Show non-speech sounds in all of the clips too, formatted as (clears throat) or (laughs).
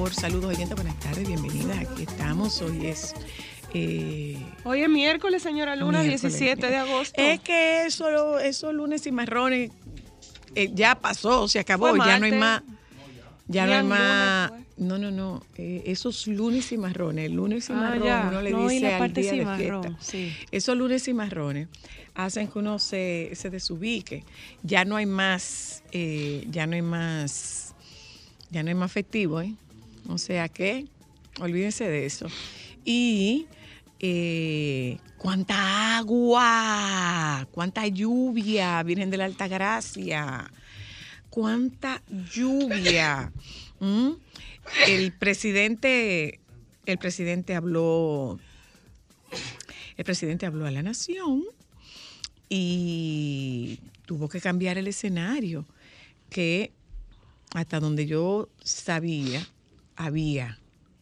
Favor, saludos, oyente, buenas tardes, bienvenida. Aquí estamos, hoy es... eh, Hoy es miércoles, señora Luna, miércoles. 17 de agosto. Es que eso, esos lunes y marrones eh, ya pasó, se acabó, ya no hay más. Ya no hay más. No, no, no. eh, esos lunes y marrones, lunes y Ah, marrones, ya. uno le No, dice la al día de fiesta. sí. Esos lunes y marrones hacen que uno se, se desubique. Ya no hay más, eh, ya no hay más, ya no hay más festivo, ¿eh? O sea que, olvídense de eso. Y eh, cuánta agua, cuánta lluvia, Virgen de la Alta Gracia, cuánta lluvia. ¿Mm? El presidente, el presidente habló, el presidente habló a la nación y tuvo que cambiar el escenario, que hasta donde yo sabía había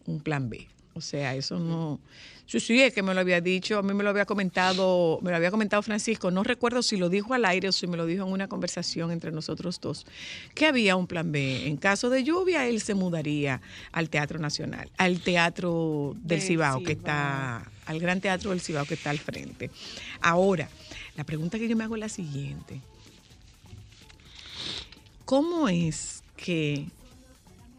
un plan B. O sea, eso no. Sí, sí, es que me lo había dicho, a mí me lo había comentado, me lo había comentado Francisco, no recuerdo si lo dijo al aire o si me lo dijo en una conversación entre nosotros dos, que había un plan B. En caso de lluvia, él se mudaría al Teatro Nacional, al Teatro del Cibao, que está, al Gran Teatro del Cibao que está al frente. Ahora, la pregunta que yo me hago es la siguiente. ¿Cómo es que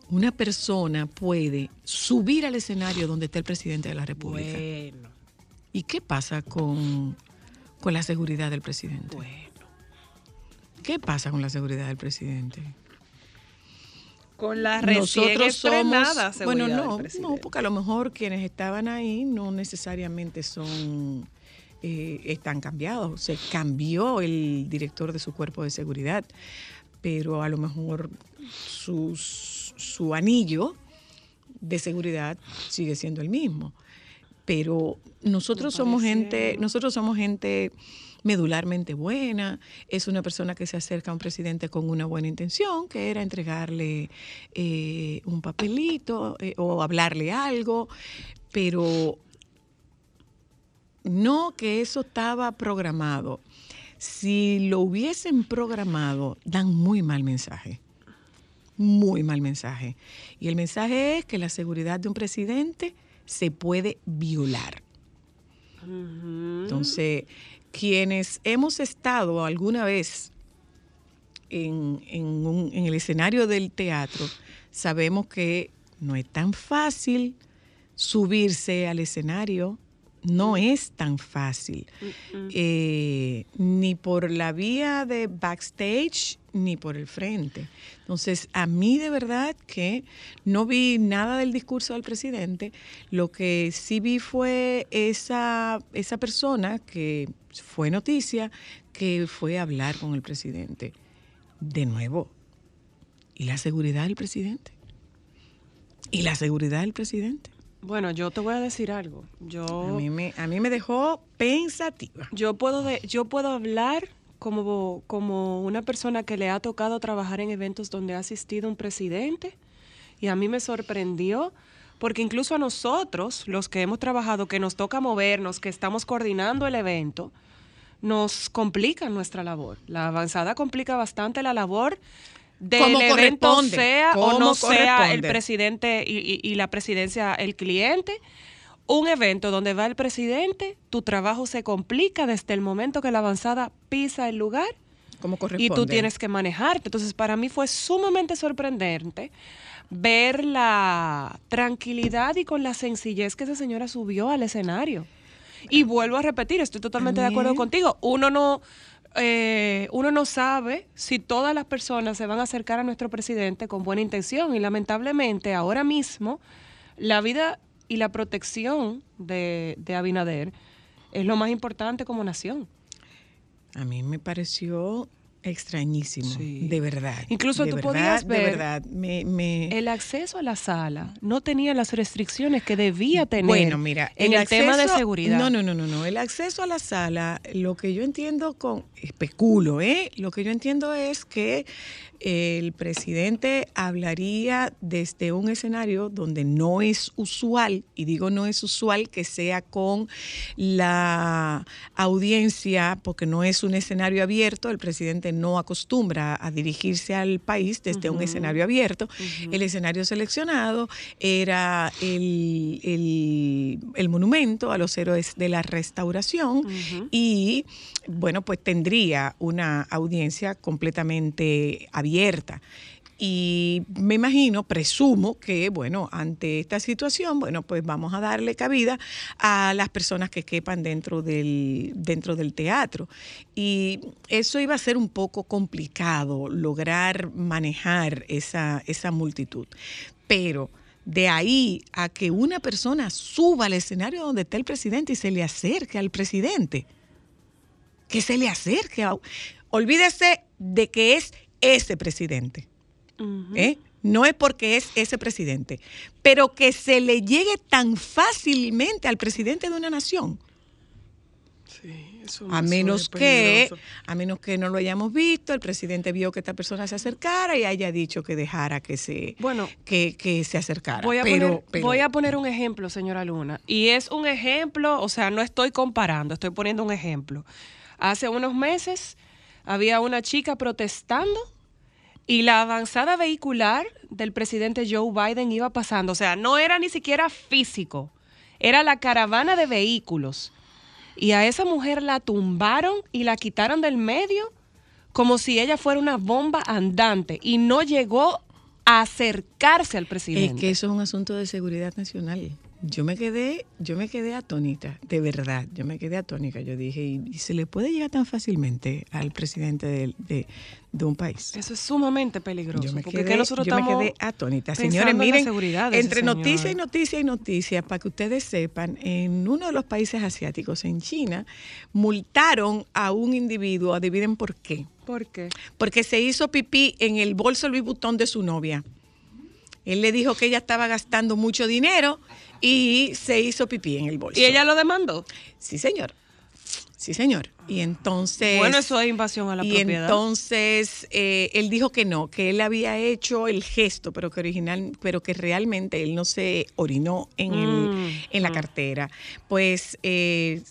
una persona puede subir al escenario donde está el presidente de la República? Bueno, ¿Y qué pasa con, con la seguridad del presidente? bueno. ¿Qué pasa con la seguridad del presidente? Con la recién estrenada bueno, seguridad no, no, porque a lo mejor quienes estaban ahí no necesariamente son eh, están cambiados. Se cambió el director de su cuerpo de seguridad, pero a lo mejor sus- su anillo de seguridad sigue siendo el mismo. Pero nosotros somos gente, nosotros somos gente medularmente buena, es una persona que se acerca a un presidente con una buena intención, que era entregarle eh, un papelito eh, o hablarle algo, pero no que eso estaba programado. Si lo hubiesen programado, dan muy mal mensaje. Muy mal mensaje. Y el mensaje es que la seguridad de un presidente se puede violar. Entonces, quienes hemos estado alguna vez en, en un- en el escenario del teatro, sabemos que no es tan fácil subirse al escenario No es tan fácil, eh, ni por la vía de backstage ni por el frente. Entonces, a mí de verdad que no vi nada del discurso del presidente. Lo que sí vi fue esa, esa persona que fue noticia, que fue a hablar con el presidente. De nuevo, ¿y la seguridad del presidente? ¿Y la seguridad del presidente? Bueno, yo te voy a decir algo. Yo, A mí me, a mí me dejó pensativa. yo puedo de, yo puedo hablar como, como una persona que le ha tocado trabajar en eventos donde ha asistido un presidente y a mí me sorprendió porque incluso a nosotros, los que hemos trabajado, que nos toca movernos, que estamos coordinando el evento, nos complica nuestra labor. La avanzada complica bastante la labor del evento, corresponde, sea o no sea el corresponde. presidente y, y- y la presidencia el cliente. Un evento donde va el presidente, tu trabajo se complica desde el momento que la avanzada pisa el lugar Como y corresponde. tú tienes que manejarte. Entonces, para mí fue sumamente sorprendente ver la tranquilidad y con la sencillez que esa señora subió al escenario. Y vuelvo a repetir, estoy totalmente de acuerdo contigo. Uno no, eh, uno no sabe si todas las personas se van a acercar a nuestro presidente con buena intención. Y lamentablemente, ahora mismo, la vida y la protección de, de Abinader es lo más importante como nación. A mí me pareció extrañísimo, Sí. de verdad. Incluso de tú verdad, podías De ver verdad, me... me- El acceso a la sala no tenía las restricciones que debía tener Bueno, mira, en el, tema de seguridad. No, no, no, no, no. El acceso a la sala, lo que yo entiendo con, especulo, ¿eh? Lo que yo entiendo es que el presidente hablaría desde un escenario donde no es usual, y digo no es usual que sea con la audiencia, porque no es un escenario abierto, el presidente no acostumbra a dirigirse al país desde un escenario abierto. El escenario seleccionado era el, el- el monumento a los héroes de la restauración y bueno, pues tendría una audiencia completamente abierta. Y me imagino, presumo que, bueno, ante esta situación, bueno, pues vamos a darle cabida a las personas que quepan dentro del, dentro del teatro. Y eso iba a ser un poco complicado, lograr manejar esa, esa multitud. Pero de ahí a que una persona suba al escenario donde está el presidente y se le acerque al presidente, que se le acerque. a- olvídese de que es ese presidente. ¿eh? No es porque es ese presidente, pero que se le llegue tan fácilmente al presidente de una nación. A menos que, a menos que no lo hayamos visto, el presidente vio que esta persona se acercara y haya dicho que dejara que se, Bueno, que, que se acercara. Voy a, pero, poner, pero- voy a poner un ejemplo, señora Luna. Y es un ejemplo, o sea, no estoy comparando, estoy poniendo un ejemplo. Hace unos meses había una chica protestando y la avanzada vehicular del presidente Joe Biden iba pasando. O sea, no era ni siquiera físico, era la caravana de vehículos. Y a esa mujer la tumbaron y la quitaron del medio como si ella fuera una bomba andante y no llegó a acercarse al presidente. Es que eso es un asunto de seguridad nacional. Yo me quedé, yo me quedé atónita, de verdad, yo me quedé atónica. Yo dije, ¿y, y se le puede llegar tan fácilmente al presidente de, de- de un país? Eso es sumamente peligroso. Yo me porque quedé, nosotros yo me quedé atónita. Señores, miren, seguridad entre noticia y noticia y noticia, para que ustedes sepan, en uno de los países asiáticos, en China, multaron a un individuo, adivinen por qué. ¿Por qué? Porque se hizo pipí en el bolso Louis Vuitton de su novia. Él le dijo que ella estaba gastando mucho dinero y se hizo pipí en el bolso. ¿Y ella lo demandó? Sí, señor. Sí, señor. Y entonces... bueno, eso es invasión a la y propiedad. entonces eh, él dijo que no, que él había hecho el gesto, pero que original, pero que realmente él no se orinó en, el- Mm, en la cartera. Pues eh,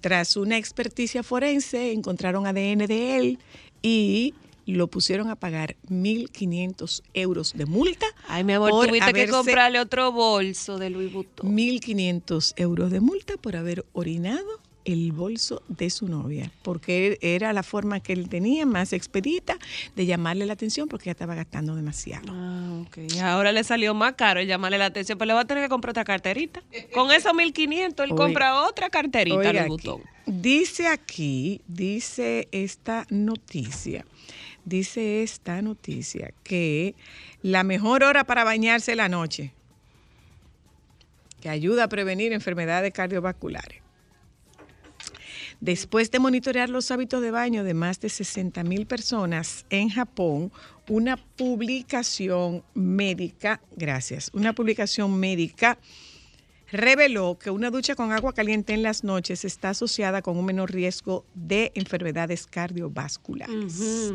tras una experticia forense encontraron ADN de él y lo pusieron a pagar 1.500 euros de multa. Ay, mi amor, por tuviste que comprarle otro bolso de Louis Vuitton. 1.500 euros de multa por haber orinado el bolso de su novia, porque era la forma que él tenía más expedita de llamarle la atención porque ella estaba gastando demasiado. Ah, ok. Y ahora le salió más caro llamarle la atención, pero le va a tener que comprar otra carterita. Con esos 1500 él Oiga. compra otra carterita, Oiga Louis aquí, dice aquí, dice esta noticia, dice esta noticia que la mejor hora para bañarse es la noche, que ayuda a prevenir enfermedades cardiovasculares. Después de monitorear los hábitos de baño de más de 60 mil personas en Japón, una publicación médica, gracias, una publicación médica reveló que una ducha con agua caliente en las noches está asociada con un menor riesgo de enfermedades cardiovasculares.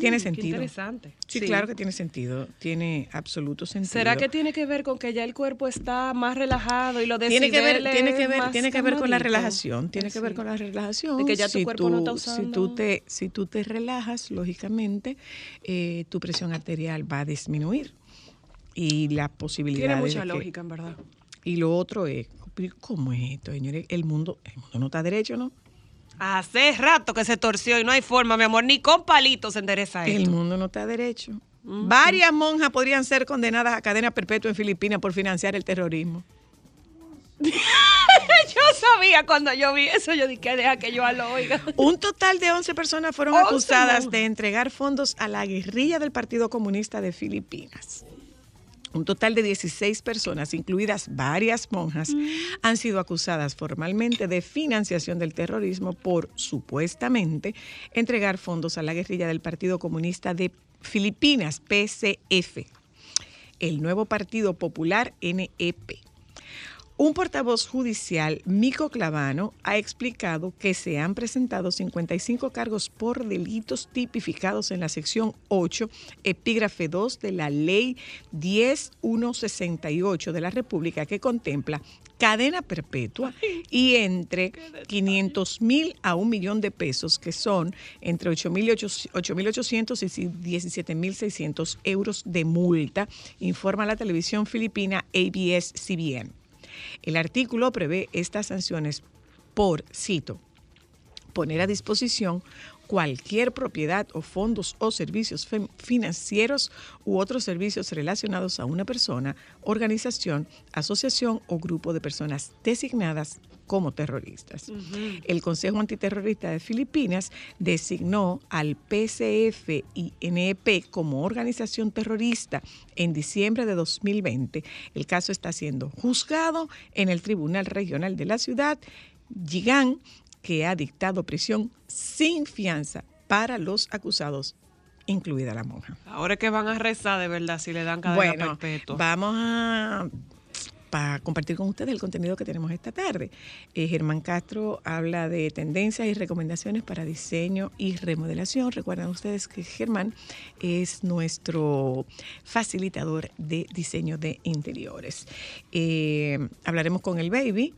Tiene sentido. Qué interesante. Sí, claro que tiene sentido, tiene absoluto sentido. ¿Será que tiene que ver con que ya el cuerpo está más relajado y lo tiene que ver, tiene que ver, tiene que ver con la relajación, tiene que ver Sí. con la relajación. De que ya tu cuerpo no está Si tú usando. te, si tú te relajas, lógicamente, eh, tu presión arterial va a disminuir y la posibilidad Tiene de mucha que- lógica, en verdad. Y lo otro es, ¿cómo es esto, señores? El mundo, el mundo no está derecho, ¿no? Hace rato que se torció y no hay forma, mi amor, ni con palitos se endereza El esto. mundo no está derecho. Varias monjas podrían ser condenadas a cadena perpetua en Filipinas por financiar el terrorismo. (laughs) Yo sabía cuando yo vi eso, yo dije, deja que yo lo oiga. (laughs) Un total de 11 personas fueron 11 acusadas monjas. de entregar fondos a la guerrilla del Partido Comunista de Filipinas. Un total de 16 personas, incluidas varias monjas, han sido acusadas formalmente de financiación del terrorismo por supuestamente entregar fondos a la guerrilla del Partido Comunista de Filipinas, PCF, el nuevo Partido Popular NEP. Un portavoz judicial, Mico Clavano, ha explicado que se han presentado 55 cargos por delitos tipificados en la sección 8, epígrafe 2 de la ley 10168 de la República que contempla cadena perpetua y entre 500 mil a un millón de pesos, que son entre 8.800 y 17.600 euros de multa, informa la televisión filipina ABS-CBN. El artículo prevé estas sanciones por, cito, poner a disposición cualquier propiedad o fondos o servicios financieros u otros servicios relacionados a una persona, organización, asociación o grupo de personas designadas como terroristas. El Consejo Antiterrorista de Filipinas designó al PCF y NEP como organización terrorista en diciembre de 2020. El caso está siendo juzgado en el Tribunal Regional de la ciudad, Yigan, que ha dictado prisión sin fianza para los acusados, incluida la monja. Ahora que van a rezar de verdad si le dan cadena Bueno, perpetua. vamos a para compartir con ustedes el contenido que tenemos esta tarde. Eh, Germán Castro habla de tendencias y recomendaciones para diseño y remodelación. Recuerden ustedes que Germán es nuestro facilitador de diseño de interiores. Eh, hablaremos con el baby.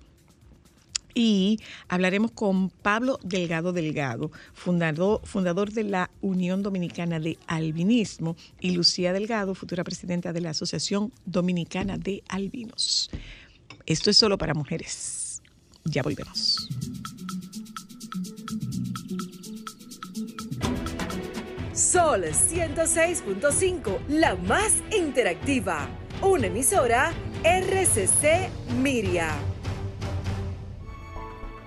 Y hablaremos con Pablo Delgado Delgado, fundador, fundador de la Unión Dominicana de Albinismo, y Lucía Delgado, futura presidenta de la Asociación Dominicana de Albinos. Esto es solo para mujeres. Ya volvemos. Sol 106.5, la más interactiva. Una emisora RCC Miria.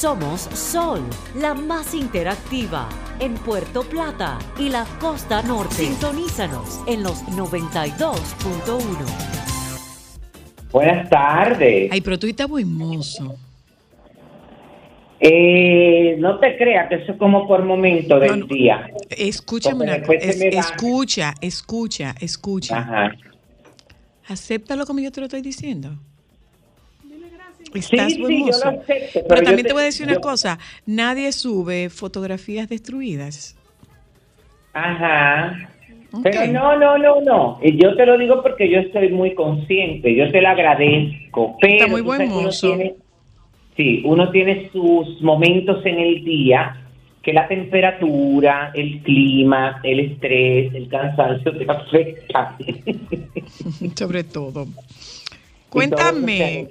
Somos Sol, la más interactiva en Puerto Plata y la costa norte. Sintonízanos en los 92.1. Buenas tardes. Ay, pero tú estás muy mozo. Eh, no te creas que eso es como por momento del No, no. día. Escúchame una cosa. escucha, escucha, escucha. Ajá. Acéptalo como yo te lo estoy diciendo. Estás sí, sí, yo mozo. lo acepto, pero, también te- te voy a decir una yo- cosa, nadie sube fotografías destruidas. Ajá. Pero no, no, no, no. Yo te lo digo porque yo estoy muy consciente. Yo te lo agradezco. Pero Está muy buen uno mozo. tiene- sí, uno tiene sus momentos en el día que la temperatura, el clima, el estrés, el cansancio te afecta. (laughs) (laughs) Sobre todo Cuéntame.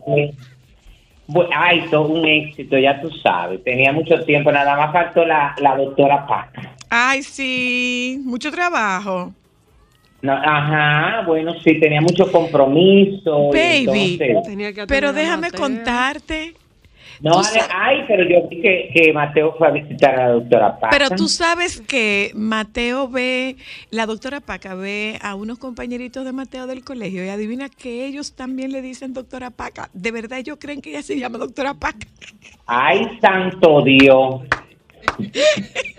Eso se- Bu- Ay, todo un éxito, ya tú sabes. Tenía mucho tiempo, nada más faltó la, la doctora Paca. Ay, sí, mucho trabajo. No, ajá, bueno, sí, tenía mucho compromiso. y Baby, entonces- Tenía que pero déjame contarte. No, ay, pero yo vi que, que Mateo fue a visitar a la doctora Paca. Pero tú sabes que Mateo ve, la doctora Paca ve a unos compañeritos de Mateo del colegio y adivina que ellos también le dicen doctora Paca. De verdad ellos creen que ella se llama doctora Paca. Ay, santo Dios. (laughs)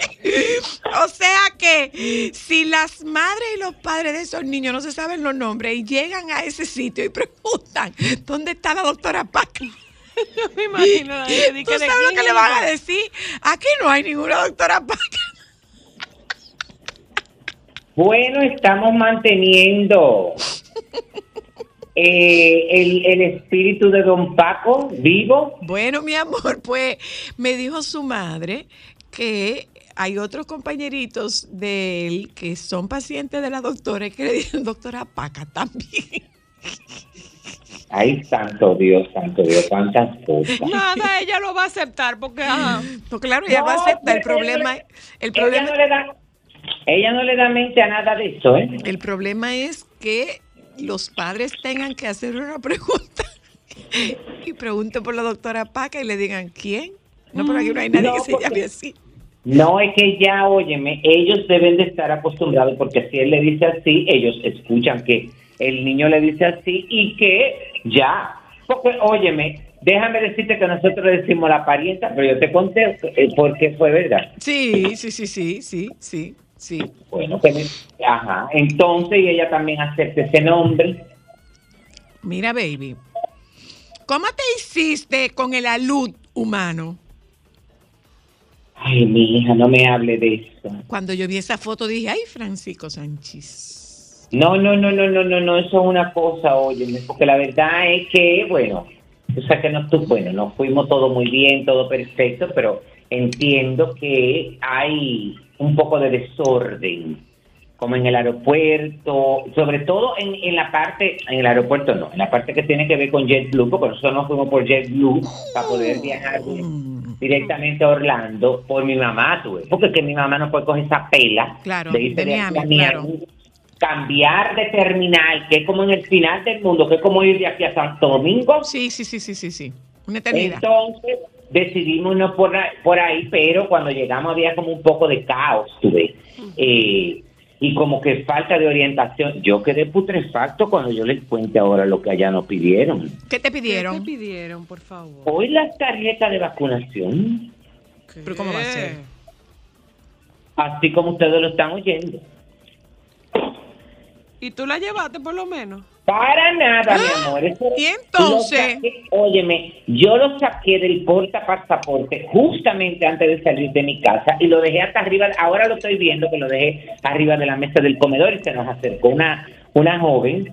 O sea que si las madres y los padres de esos niños no se saben los nombres y llegan a ese sitio y preguntan dónde está la doctora Paca, (laughs) Yo me imagino la gente ¿tú que sabes lo que le van a decir? Aquí no hay ninguna doctora Paca. Bueno, estamos manteniendo eh, el, el espíritu de don Paco vivo. Bueno, mi amor, pues me dijo su madre que hay otros compañeritos de él que son pacientes de la doctora y que le dicen doctora Paca también. (laughs) Ay, santo Dios, santo Dios, cuántas cosas. Nada, ella lo va a aceptar porque ajá. No, claro, ella va a aceptar. El problema, ella- el Ella problema, no le da, ella no le da mente a nada de eso, ¿eh? el problema es que los padres tengan que hacer una (laughs) pregunta y pregunten por la doctora Paca y le digan quién. No, pero aquí no hay nadie No, que se porque- llame así. No, es que ya, óyeme, ellos deben de estar acostumbrados porque si él le dice así, ellos escuchan que el niño le dice así y que ya, porque, óyeme, déjame decirte que nosotros decimos la parienta, pero yo te conté eh, por qué fue verdad. Sí, sí, sí, sí, sí, sí, sí. Bueno, me- ajá, entonces y ella también acepta ese nombre. Mira, baby, ¿cómo te hiciste con el alud humano? Ay, mi hija, no me hable de eso. Cuando yo vi esa foto dije, ay, Francisco Sánchez. No, no, no, no, no, no, no, eso es una cosa, óyeme, porque la verdad es que, bueno, o sea que no, bueno, nos fuimos todo muy bien, todo perfecto, pero entiendo que hay un poco de desorden, como en el aeropuerto, sobre todo en, en la parte, en el aeropuerto no, en la parte que tiene que ver con JetBlue, porque nosotros nos fuimos por JetBlue para poder viajar directamente a Orlando por mi mamá, tuve, porque es que mi mamá no puede coger esa pela Claro, de irse de de aquí Miami, a claro. Cambiar de terminal, que es como en el final del mundo, que es como ir de aquí a Santo Domingo. Sí, sí, sí, sí, sí, sí. Una eternidad. Entonces decidimos irnos por, ahí- por ahí, pero cuando llegamos había como un poco de caos, tú ves. Eh, y como que falta de orientación. Yo quedé putrefacto cuando yo les cuente ahora lo que allá nos pidieron. ¿Qué te ¿Qué pidieron? te pidieron, por favor? Hoy las tarjetas de vacunación, ¿Pero cómo va a ser? así como ustedes lo están oyendo. ¿Y tú la llevaste por lo menos? Para nada, mi amor. Eso- ¿Y entonces? saqué- óyeme, yo lo saqué del porta pasaporte justamente antes de salir de mi casa y lo dejé hasta arriba. Ahora lo estoy viendo que lo dejé arriba de la mesa del comedor y se nos acercó una, una joven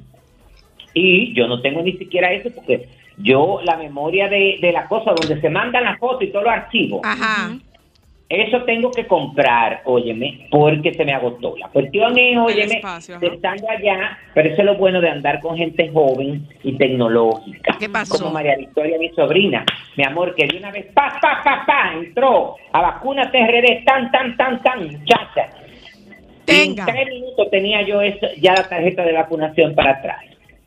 y yo no tengo ni siquiera eso porque yo la memoria de, de la cosa donde se mandan las fotos y todos los archivos, Ajá. Eso tengo que comprar, óyeme, porque se me agotó. La cuestión es, óyeme, espacio, estando allá, pero eso es lo bueno de andar con gente joven y tecnológica. ¿Qué pasó? Como María Victoria, mi sobrina. Mi amor, que de una vez, pa, pa, pa, pa, entró a vacuna TRD, tan, tan, tan, tan, muchacha. Tenga. En tres minutos tenía yo eso, ya la tarjeta de vacunación para atrás.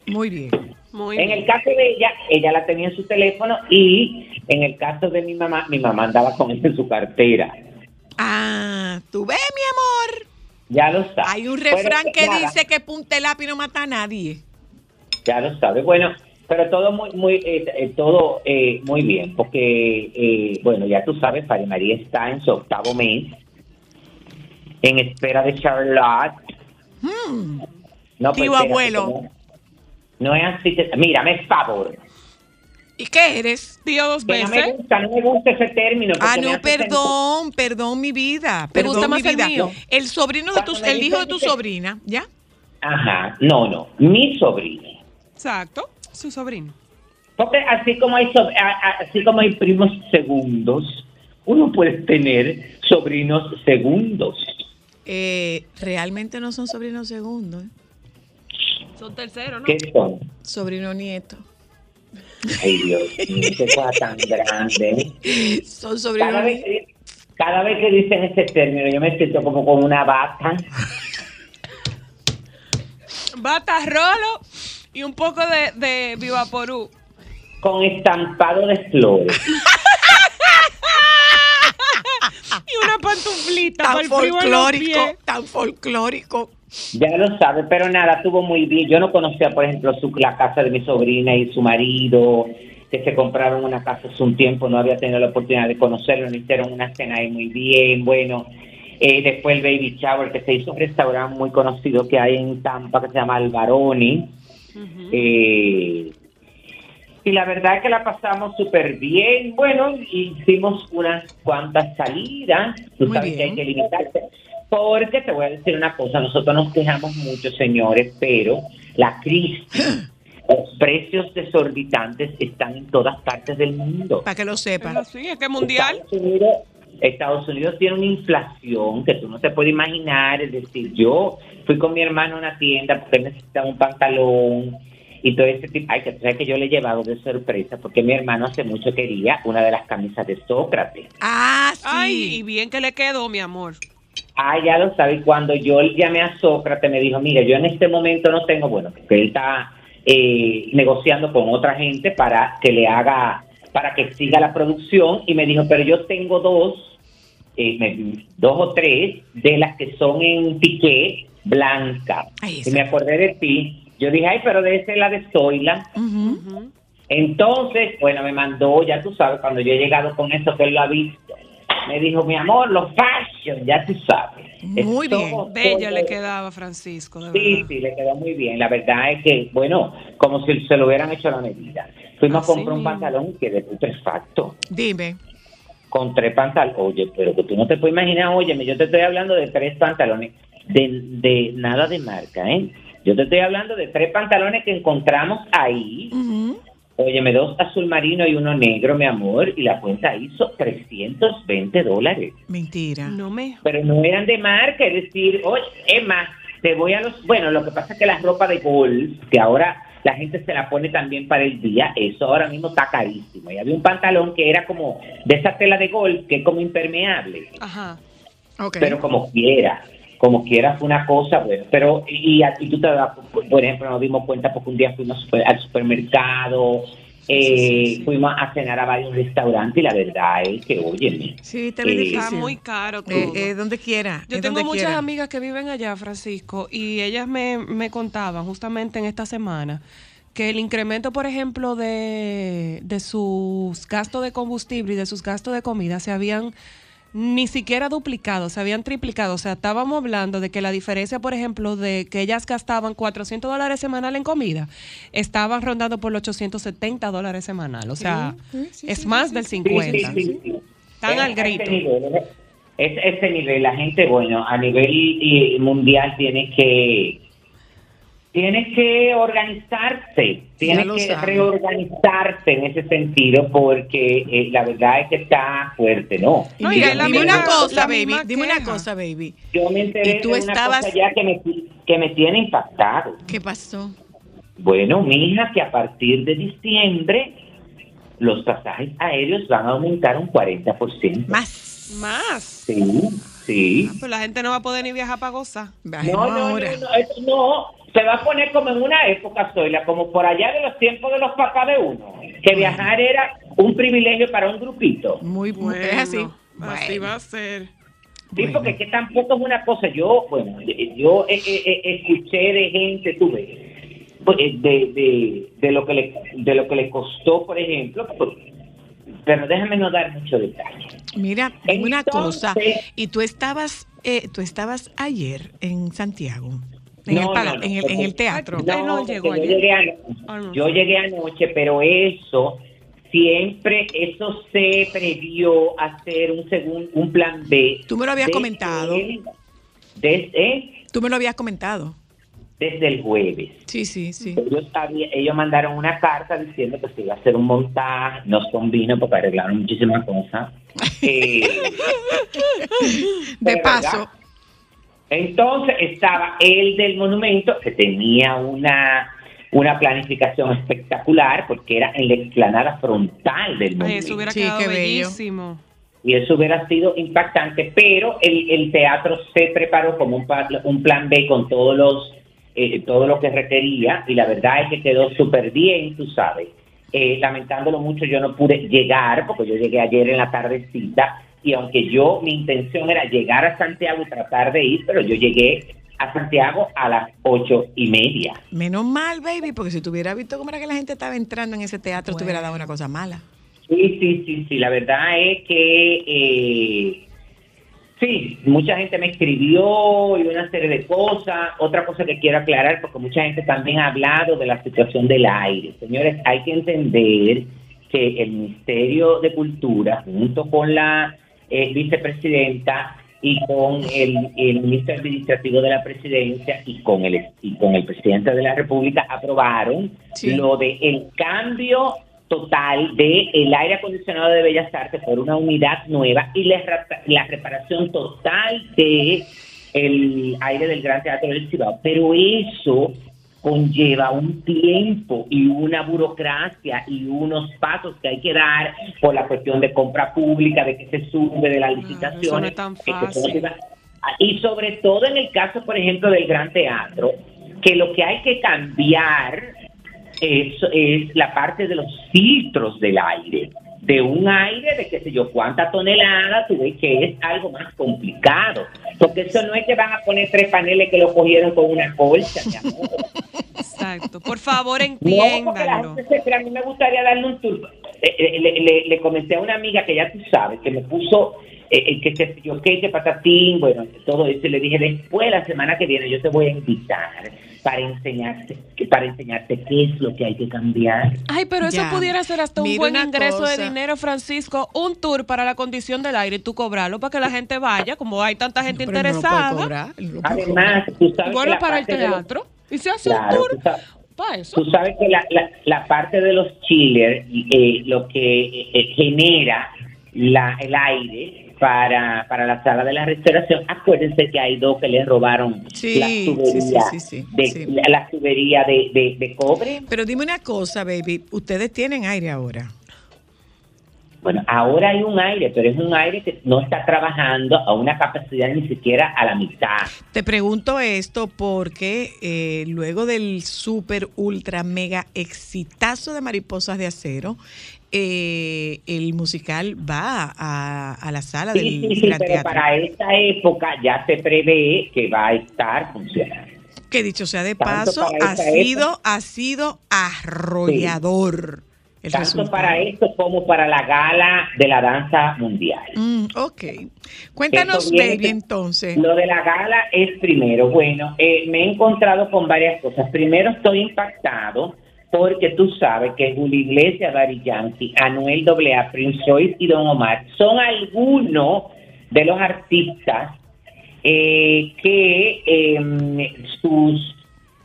Muy bien. Muy En bien. el caso de ella, ella la tenía en su teléfono y en el caso de mi mamá, mi mamá andaba con él en su cartera. Ah, tú ves, mi amor. Ya lo sabes. Hay un refrán que nada, dice que punte lápiz no mata a nadie. Ya lo sabes. Bueno, pero todo muy, muy, eh, eh, todo eh, muy bien, porque, eh, bueno, ya tú sabes, María María está en su octavo mes, en espera de Charlotte. No, Tío espérate, abuelo. No, es así que, mírame, favor. ¿Y qué eres? Tío dos Que no me veces. gusta, no me gusta ese término. Ah, me no, sentir- perdón, perdón, mi vida. ¿Te Perdón, gusta mi más el vida. mío? El sobrino de tu, me el hijo de tu sobrina, ¿ya? Ajá, no, no, mi sobrino. Exacto, su sobrino. Porque así como hay a- así como hay primos segundos, uno puede tener sobrinos segundos. Eh, realmente no son sobrinos segundos, ¿eh? Son terceros, ¿no? ¿Qué son? sobrino nieto. Ay, Dios mío, qué cosa tan grande. Son Cada sobrinos vez, que, cada vez que dicen ese término, yo me siento como con una vaca. Bata rolo y un poco de, de Vivaporú. con estampado de flores. (laughs) Y una pantuflita para Tan el frío en los folclórico, pies. tan folclórico. Ya lo sabe, pero nada, tuvo muy bien. Yo no conocía, por ejemplo, su, la casa de mi sobrina y su marido, que se compraron una casa hace un tiempo, no había tenido la oportunidad de conocerlo, no hicieron una cena ahí muy bien, bueno. Eh, después el baby shower, que se hizo un restaurante muy conocido que hay en Tampa, que se llama Alvaroni. Eh, y la verdad es que la pasamos súper bien. Bueno, hicimos unas cuantas salidas. Tú Muy sabes que bien. hay que limitarse. Porque te voy a decir una cosa, nosotros nos quejamos mucho, señores, pero la crisis, (gasps) los precios desorbitantes están en todas partes del mundo. Para que lo sepan. así, es que mundial. Estados Unidos, Estados Unidos tiene una inflación que tú no te puedes imaginar. Es decir, yo fui con mi hermano a una tienda porque él necesitaba un pantalón y todo ese tipo. Ay, que sabes que yo le he llevado de sorpresa porque mi hermano hace mucho quería una de las camisas de Sócrates. Ah, sí. Ay, y bien que le quedó, mi amor. Ah, ya lo sabe. Cuando yo llamé a Sócrates, me dijo, mira, yo en este momento no tengo, bueno, porque él está eh, negociando con otra gente para que le haga, para que siga la producción. Y me dijo, pero yo tengo dos, eh, me- dos o tres de las que son en piqué blanca. Ay, y me acordé de ti. Yo dije, ay, pero de esa es la de Zoila. Entonces, bueno, me mandó, ya tú sabes, cuando yo he llegado con eso que él lo ha visto, me dijo, mi amor, los fashion, ya tú sabes. Muy bien. todo- Bella le quedaba a Francisco, de Sí, verdad. sí, le quedó muy bien. La verdad es que, bueno, como si se lo hubieran hecho a la medida. Fuimos Así a comprar un pantalón que de putrefacto, Dime. con tres pantalones. Oye, pero que tú no te puedes imaginar, óyeme, yo te estoy hablando de tres pantalones, de, de nada de marca, ¿eh? Yo te estoy hablando de tres pantalones que encontramos ahí. Ujú. Óyeme, dos azul marino y uno negro, mi amor, y la cuenta hizo 320 dólares. Mentira. No me. Pero no eran de marca, es decir, oye, más, te voy a los... Bueno, lo que pasa es que la ropa de golf, que ahora la gente se la pone también para el día, eso ahora mismo está carísimo. Y había un pantalón que era como de esa tela de golf, que es como impermeable, Ajá. Ok. pero como quiera. Como quiera fue una cosa, bueno, pero y, y tú te das, por ejemplo, nos dimos cuenta porque un día fuimos al supermercado, eh, sí, sí. fuimos a cenar a varios restaurantes y la verdad es que, óyeme, sí, te Eh, Está difícil. muy caro todo. Eh, eh, donde quiera. Yo eh, tengo donde muchas quiera. amigas que viven allá, Francisco, y ellas me, me contaban justamente en esta semana que el incremento, por ejemplo, de, de sus gastos de combustible y de sus gastos de comida se habían ni siquiera duplicado, se habían triplicado. O sea, estábamos hablando de que la diferencia, por ejemplo, de que ellas gastaban 400 dólares semanal en comida, estaban rondando por los 870 dólares semanal. O sea, es más del 50. Sí, sí, sí, sí. Están Es al grito. nivel, Es ese nivel. La gente, bueno, a nivel y- mundial tiene que tiene que organizarse, tiene lo que sabe. reorganizarse en ese sentido porque eh, la verdad es que está fuerte, ¿no? No, y dime una cosa, baby. Dime una cosa, baby. Yo me enteré Y tú de una estabas- cosa ya que me, que me tiene impactado. ¿Qué pasó? Bueno, mija, que a partir de diciembre los pasajes aéreos van a aumentar un 40%. Más. Más. Sí, sí. Pues la gente no va a poder ni viajar para gozar. No, no, no, ahora. no, eso no, se va a poner como en una época, Zoila, como por allá de los tiempos de los papás de uno, que viajar era un privilegio para un grupito. Muy, muy es así. Así Bueno. va a ser. Sí, Bueno. porque es que tampoco es una cosa, yo, bueno, yo eh, eh, eh, escuché de gente, tuve, pues, de, de, de lo que le, de lo que le costó, por ejemplo, pues, pero déjame no dar mucho detalle. Mira, dime una cosa. Entonces- Y tú estabas, eh, tú estabas ayer en Santiago, en, No, el, pala- no, no, en, el, en el teatro. No llegó yo ayer. llegué, ano- Ah, yo llegué anoche, pero eso siempre eso se previó hacer un segundo, un plan B. Tú me lo habías desde comentado. desde, Tú me lo habías comentado. Desde el jueves. Sí, sí, sí. Ellos, sabía- ellos mandaron una carta diciendo que se iba a hacer un montaje, nos convino porque arreglaron muchísimas cosas. (laughs) Eh, De paso. verdad. Entonces estaba el del monumento que tenía una, una planificación espectacular porque era en la explanada frontal del Ay, monumento. eso hubiera Sí, quedado bellísimo. Y eso hubiera sido impactante, pero el, el teatro se preparó como un plan B con todos los eh, todo lo que requería y la verdad es que quedó súper bien, tú sabes. Eh, lamentándolo mucho, yo no pude llegar porque yo llegué ayer en la tardecita y aunque yo mi intención era llegar a Santiago y tratar de ir, pero yo llegué a Santiago a las ocho y media. Menos mal, baby, porque si tuviera visto cómo era que la gente estaba entrando en ese teatro, te hubiera dado una cosa mala. Sí, sí, sí, sí. La verdad es que eh, sí, mucha gente me escribió y una serie de cosas. Otra cosa que quiero aclarar, porque mucha gente también ha hablado de la situación del aire. Señores, hay que entender que el Ministerio de Cultura, junto con la eh, vicepresidenta y con el, el ministro administrativo de la presidencia y con el y con el presidente de la República aprobaron Sí. lo de el cambio total de el aire acondicionado de Bellas Artes por una unidad nueva y la, reparación total de el aire del Gran Teatro del Cibao. Pero eso conlleva un tiempo y una burocracia y unos pasos que hay que dar por la cuestión de compra pública, de que se sube de la licitación. eso no es tan fácil. Y sobre todo en el caso, por ejemplo, del Gran Teatro, que lo que hay que cambiar es, es la parte de los filtros del aire. De un aire de qué sé yo cuánta tonelada, tú ves que es algo más complicado. Porque eso no es que van a poner tres paneles que lo cogieron con una colcha, mi amor. (laughs) Exacto. Por favor, No, entiéndanlo. se cree, a mí me gustaría darle un tour. Eh, eh, le, le- le comenté a una amiga que ya tú sabes, que me puso eh, eh, que se yo qué, que patatín, bueno, todo eso, y le dije, después la semana que viene yo te voy a invitar para enseñarte, que- para enseñarte qué es lo que hay que cambiar. Ay, pero eso Ya. pudiera ser hasta un Mira buen ingreso cosa. de dinero, Francisco. Un tour para la condición del aire y tú cobrarlo para que la gente vaya, como hay tanta gente no interesada. cobrar, no. Además, tú sabes que bueno, la para el los- teatro. Y se hace Claro, un tour eso. Tú sabes que la, la, la parte de los chillers, eh, lo que eh, genera la, el aire para, para la sala de la restauración, acuérdense que hay dos que le robaron Sí, la tubería, sí, sí, sí, de. La, la tubería de, de, de cobre. Pero dime una cosa, baby. Ustedes tienen aire ahora. Bueno, ahora hay un aire, pero es un aire que no está trabajando a una capacidad ni siquiera a la mitad. Te pregunto esto porque eh, luego del super, ultra, mega exitazo de Mariposas de Acero, eh, el musical va a, a la sala Sí, del sí, sí, Gran pero Teatro. para esta época ya se prevé que va a estar funcionando. Que dicho sea de Tanto paso, ha sido, ha sido arrollador el Tanto resultado. para esto como para la gala de la danza mundial. Mm, ok. Cuéntanos, baby, entonces. Lo de la gala es primero, bueno, eh, me he encontrado con varias cosas. Primero estoy impactado porque tú sabes que Julio Iglesias, Daddy Yankee, Anuel AA, Prince Royce y Don Omar son algunos de los artistas eh, que eh, sus,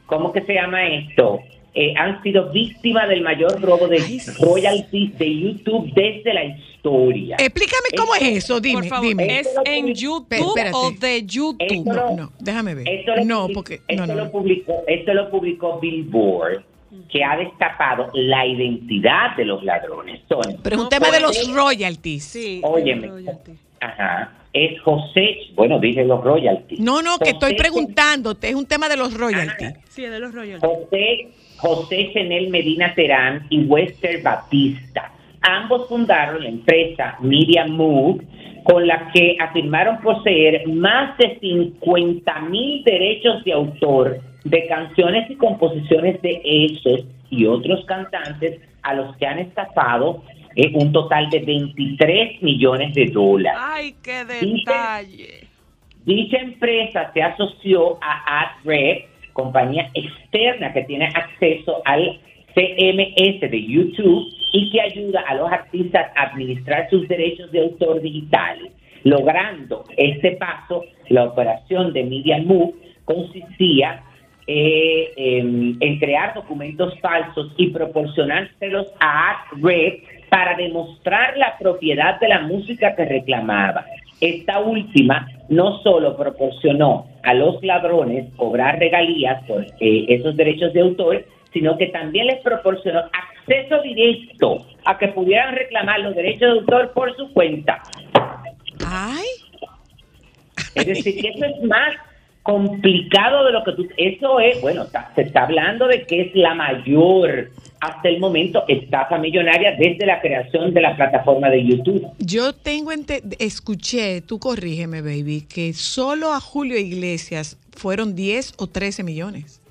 ¿cómo que se llama esto? Eh, han sido víctimas del mayor robo de royalties de YouTube desde la historia. Explícame cómo es eso, dime, Por favor, dime. ¿es en YouTube Espérate. o de YouTube? Esto No, no, déjame ver. Esto lo No, public- porque esto no, no. lo publicó, esto lo publicó Billboard, que ha destapado la identidad de los ladrones. Son, Pero es un tema de los royalties. Sí. óyeme, royalty. ajá, es José, bueno, dije los royalties. No, no, que estoy preguntándote, es un tema de los royalties. Sí, de los royalties. José, José Chanel Medina Terán y Wester Batista. Ambos fundaron la empresa Media Move, con la que afirmaron poseer más de 50 mil derechos de autor de canciones y composiciones de esos y otros cantantes a los que han estafado eh, un total de 23 millones de dólares. Ay, qué detalle. Dicha empresa se asoció a AdRep, compañía externa que tiene acceso al CMS de YouTube y que ayuda a los artistas a administrar sus derechos de autor digitales. Logrando este paso, la operación de Media Move consistía eh, en, en crear documentos falsos y proporcionárselos a AdRed para demostrar la propiedad de la música que reclamaba. Esta última no solo proporcionó a los ladrones cobrar regalías por eh, esos derechos de autor, sino que también les proporcionó acceso directo a que pudieran reclamar los derechos de autor por su cuenta. Ay, Es decir, que eso es más complicado de lo que tú... Eso es, bueno, está- se está hablando de que es la mayor hasta el momento estafa millonaria desde la creación de la plataforma de YouTube. yo tengo, ente- escuché, tú corrígeme, baby, que solo a Julio Iglesias fueron 10 o 13 millones.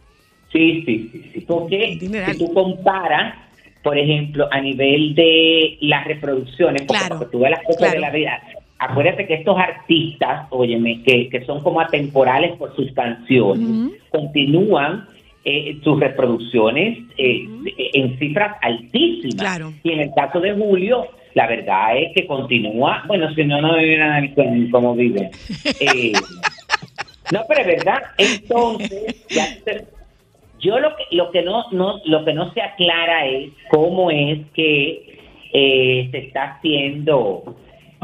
Sí, sí, sí, sí, porque Dineral. si tú comparas, por ejemplo, a nivel de las reproducciones, porque Claro, tú ves las cosas claro. de la vida, acuérdate que estos artistas, óyeme, que, que son como atemporales por sus canciones, continúan eh, sus reproducciones eh, en cifras altísimas. Claro. Y en el caso de Julio, la verdad es que continúa, bueno, si no, no con- cómo vive. (laughs) Eh, no, pero es verdad. Entonces, ya yo lo que lo que no, no lo que no se aclara es cómo es que eh, se está haciendo.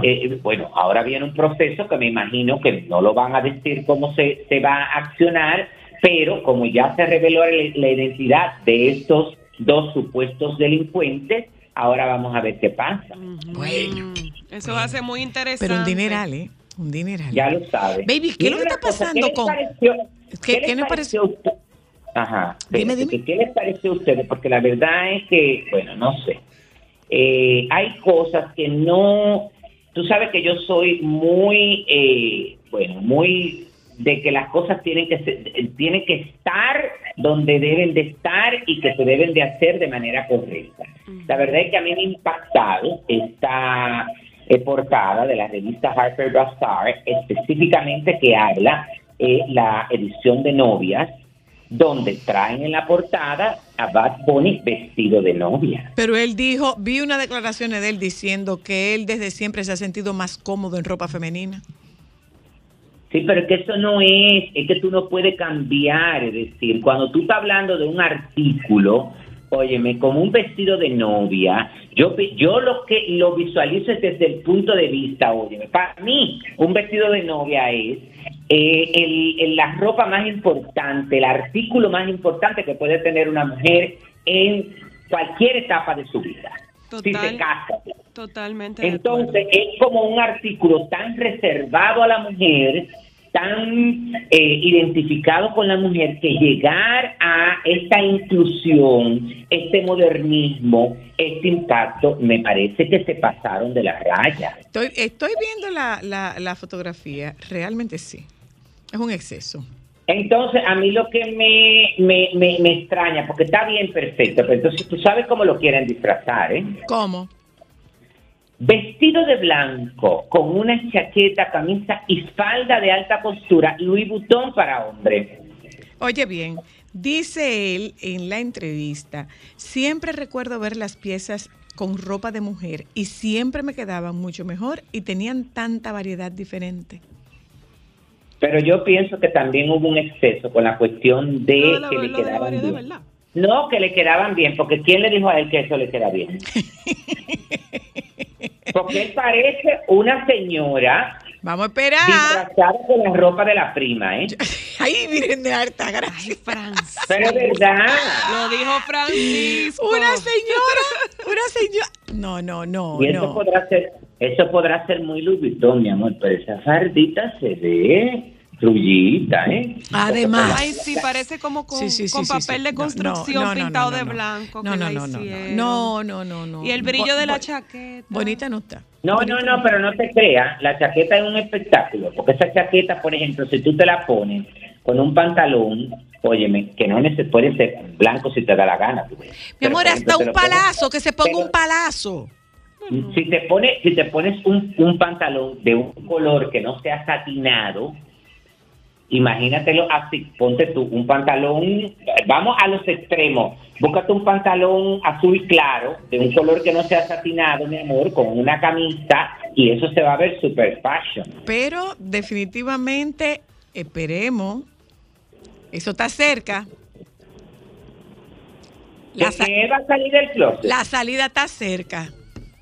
Eh, bueno, ahora viene un proceso que me imagino que no lo van a decir cómo se, se va a accionar, pero como ya se reveló la, la identidad de estos dos supuestos delincuentes, ahora vamos a ver qué pasa. Bueno. Eso va a ser muy interesante. Pero un dineral, ¿eh? Un dineral. Ya lo sabe. Baby, ¿qué es lo está cosa, pasando ¿qué les con- pareció- ¿Qué- ¿Qué, qué les nos pareció a usted? Ajá. Dime, dime. que ¿Qué les pareció a ustedes? Porque la verdad es que, bueno, no sé. Eh, hay cosas que no. Tú sabes que yo soy muy, eh, bueno, muy de que las cosas tienen que ser- eh, tienen que estar donde deben de estar y que se deben de hacer de manera correcta. La verdad es que a mí me ha impactado esta eh, portada de la revista Harper Bazaar, específicamente que habla eh, la edición de novias, donde traen en la portada a Bad Bunny vestido de novia. Pero él dijo, vi una declaración de él diciendo que él desde siempre se ha sentido más cómodo en ropa femenina. Sí, pero es que eso no es, es que tú no puedes cambiar, es decir, cuando tú estás hablando de un artículo, óyeme, como un vestido de novia, yo, yo lo que lo visualizo es desde el punto de vista, óyeme, para mí un vestido de novia es eh, el, el- la ropa más importante, el artículo más importante que puede tener una mujer en cualquier etapa de su vida. Si se casa. Totalmente. Entonces es como un artículo tan reservado a la mujer, tan eh, identificado con la mujer, que llegar a esta inclusión, este modernismo, este impacto, me parece que se pasaron de la raya. Estoy, estoy viendo la, la- la fotografía, realmente sí. Es un exceso. Entonces, a mí lo que me, me, me, me extraña, porque está bien perfecto, pero entonces tú sabes cómo lo quieren disfrazar, ¿eh? ¿Cómo? Vestido de blanco, con una chaqueta, camisa y falda de alta costura, Louis Vuitton para hombre. Oye bien, dice él en la entrevista, siempre recuerdo ver las piezas con ropa de mujer y siempre me quedaban mucho mejor y tenían tanta variedad diferente. Pero yo pienso que también hubo un exceso con la cuestión de Lo de la- que le quedaban bien. ¿verdad? No, que le quedaban bien, porque ¿quién le dijo a él que eso le queda bien? (laughs) Porque él parece una señora Vamos a esperar. disfrazada con la ropa de la prima, ¿eh? (laughs) Ay, miren de harta Ay, gracia. Francis. Pero es verdad. Lo dijo Francisco. Una señora, una señora. No, no, no, Y eso no. podrá ser, eso podrá ser muy Louis Vuitton, mi amor, pero esa fardita se ve rullita, ¿eh? Además. Ay, sí, parece como con, Sí, sí, sí, con sí, papel sí. de construcción no, no, no, pintado no, de no. blanco. No, que no, la no, no, no. No, no. Y el brillo Bo- de la bo- chaqueta. Bonita no está. No, no, no, pero no te creas, la chaqueta es un espectáculo, porque esa chaqueta, por ejemplo, si tú te la pones con un pantalón, óyeme, que no neces- puede ser blanco si te da la gana. tú ves. Mi Pero, amor, ejemplo, hasta un palazo, que se ponga pero- un palazo. Si te pones, si te pones un, un pantalón de un color que no sea satinado, Imagínatelo así, ponte tú un pantalón, vamos a los extremos, búscate un pantalón azul claro, de un color que no sea satinado, mi amor, con una camisa y eso se va a ver super fashion. Pero definitivamente esperemos. Eso está cerca. La, ¿De sa- qué va a salir del closet? la salida está cerca.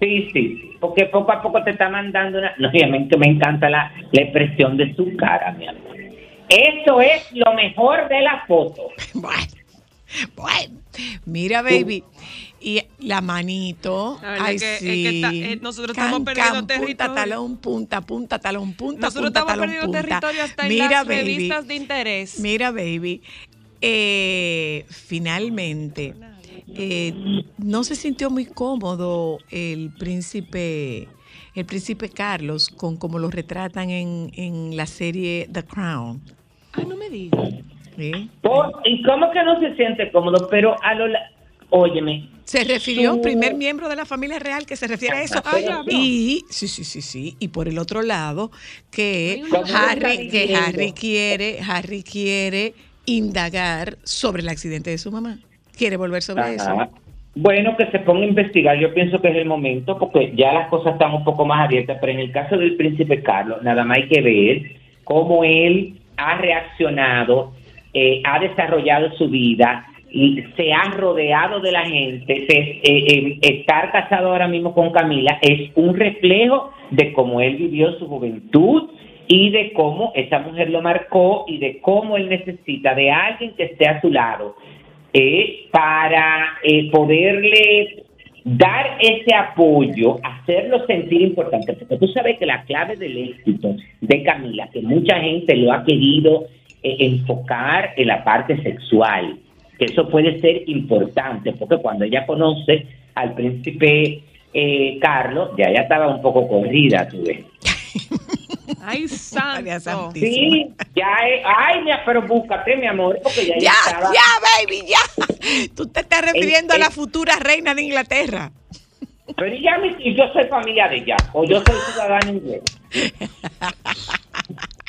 Sí, sí, sí, porque poco a poco te está mandando una... No, obviamente me encanta la, la expresión de su cara, mi amor. Eso es lo mejor de la foto. (laughs) Bueno, bueno. Mira, baby. Y la manito. La Ay, es que- es sí. que está- eh, nosotros estamos perdiendo Punta, territorio. talón, punta, punta, talón, punta, Nosotros punta, estamos perdiendo punta. territorio hasta en Mira, las baby. revistas de interés. Mira, baby. eh, finalmente, eh, no se sintió muy cómodo el príncipe, el príncipe Carlos con como lo retratan en, en la serie The Crown. Ay, no me digas. ¿Y cómo que no se siente cómodo? Pero a lo... la- Óyeme, Se refirió a un Su- primer miembro de la familia real que se refiere a eso. Veo. y sí, sí, sí, sí. Y por el otro lado, que ¿Cómo lo Harry, que? Harry quiere, Harry quiere indagar sobre el accidente de su mamá. Quiere volver sobre eso. Bueno, que se ponga a investigar, yo pienso que es el momento, porque ya las cosas están un poco más abiertas, pero en el caso del príncipe Carlos, nada más hay que ver cómo él ha reaccionado, eh, ha desarrollado su vida, y se ha rodeado de la gente, se- eh, eh, estar casado ahora mismo con Camila es un reflejo de cómo él vivió su juventud y de cómo esa mujer lo marcó y de cómo él necesita de alguien que esté a su lado eh, para eh, poderle dar ese apoyo, hacerlo sentir importante, porque tú sabes que la clave del éxito de Camila, que mucha gente lo ha querido eh, enfocar en la parte sexual, que eso puede ser importante, porque cuando ella conoce al príncipe eh, Carlos, ya ella estaba un poco corrida, tú ves. (laughs) Ay, (laughs) santo. Santísima. Sí, ya es, ay, mira, pero búscate, mi amor, porque ya, Ya, estaba... ya, baby, ya. Tú te estás refiriendo a la eh. futura reina de Inglaterra. Pero ya mi- y yo soy familia de ella, o yo soy ciudadano inglés.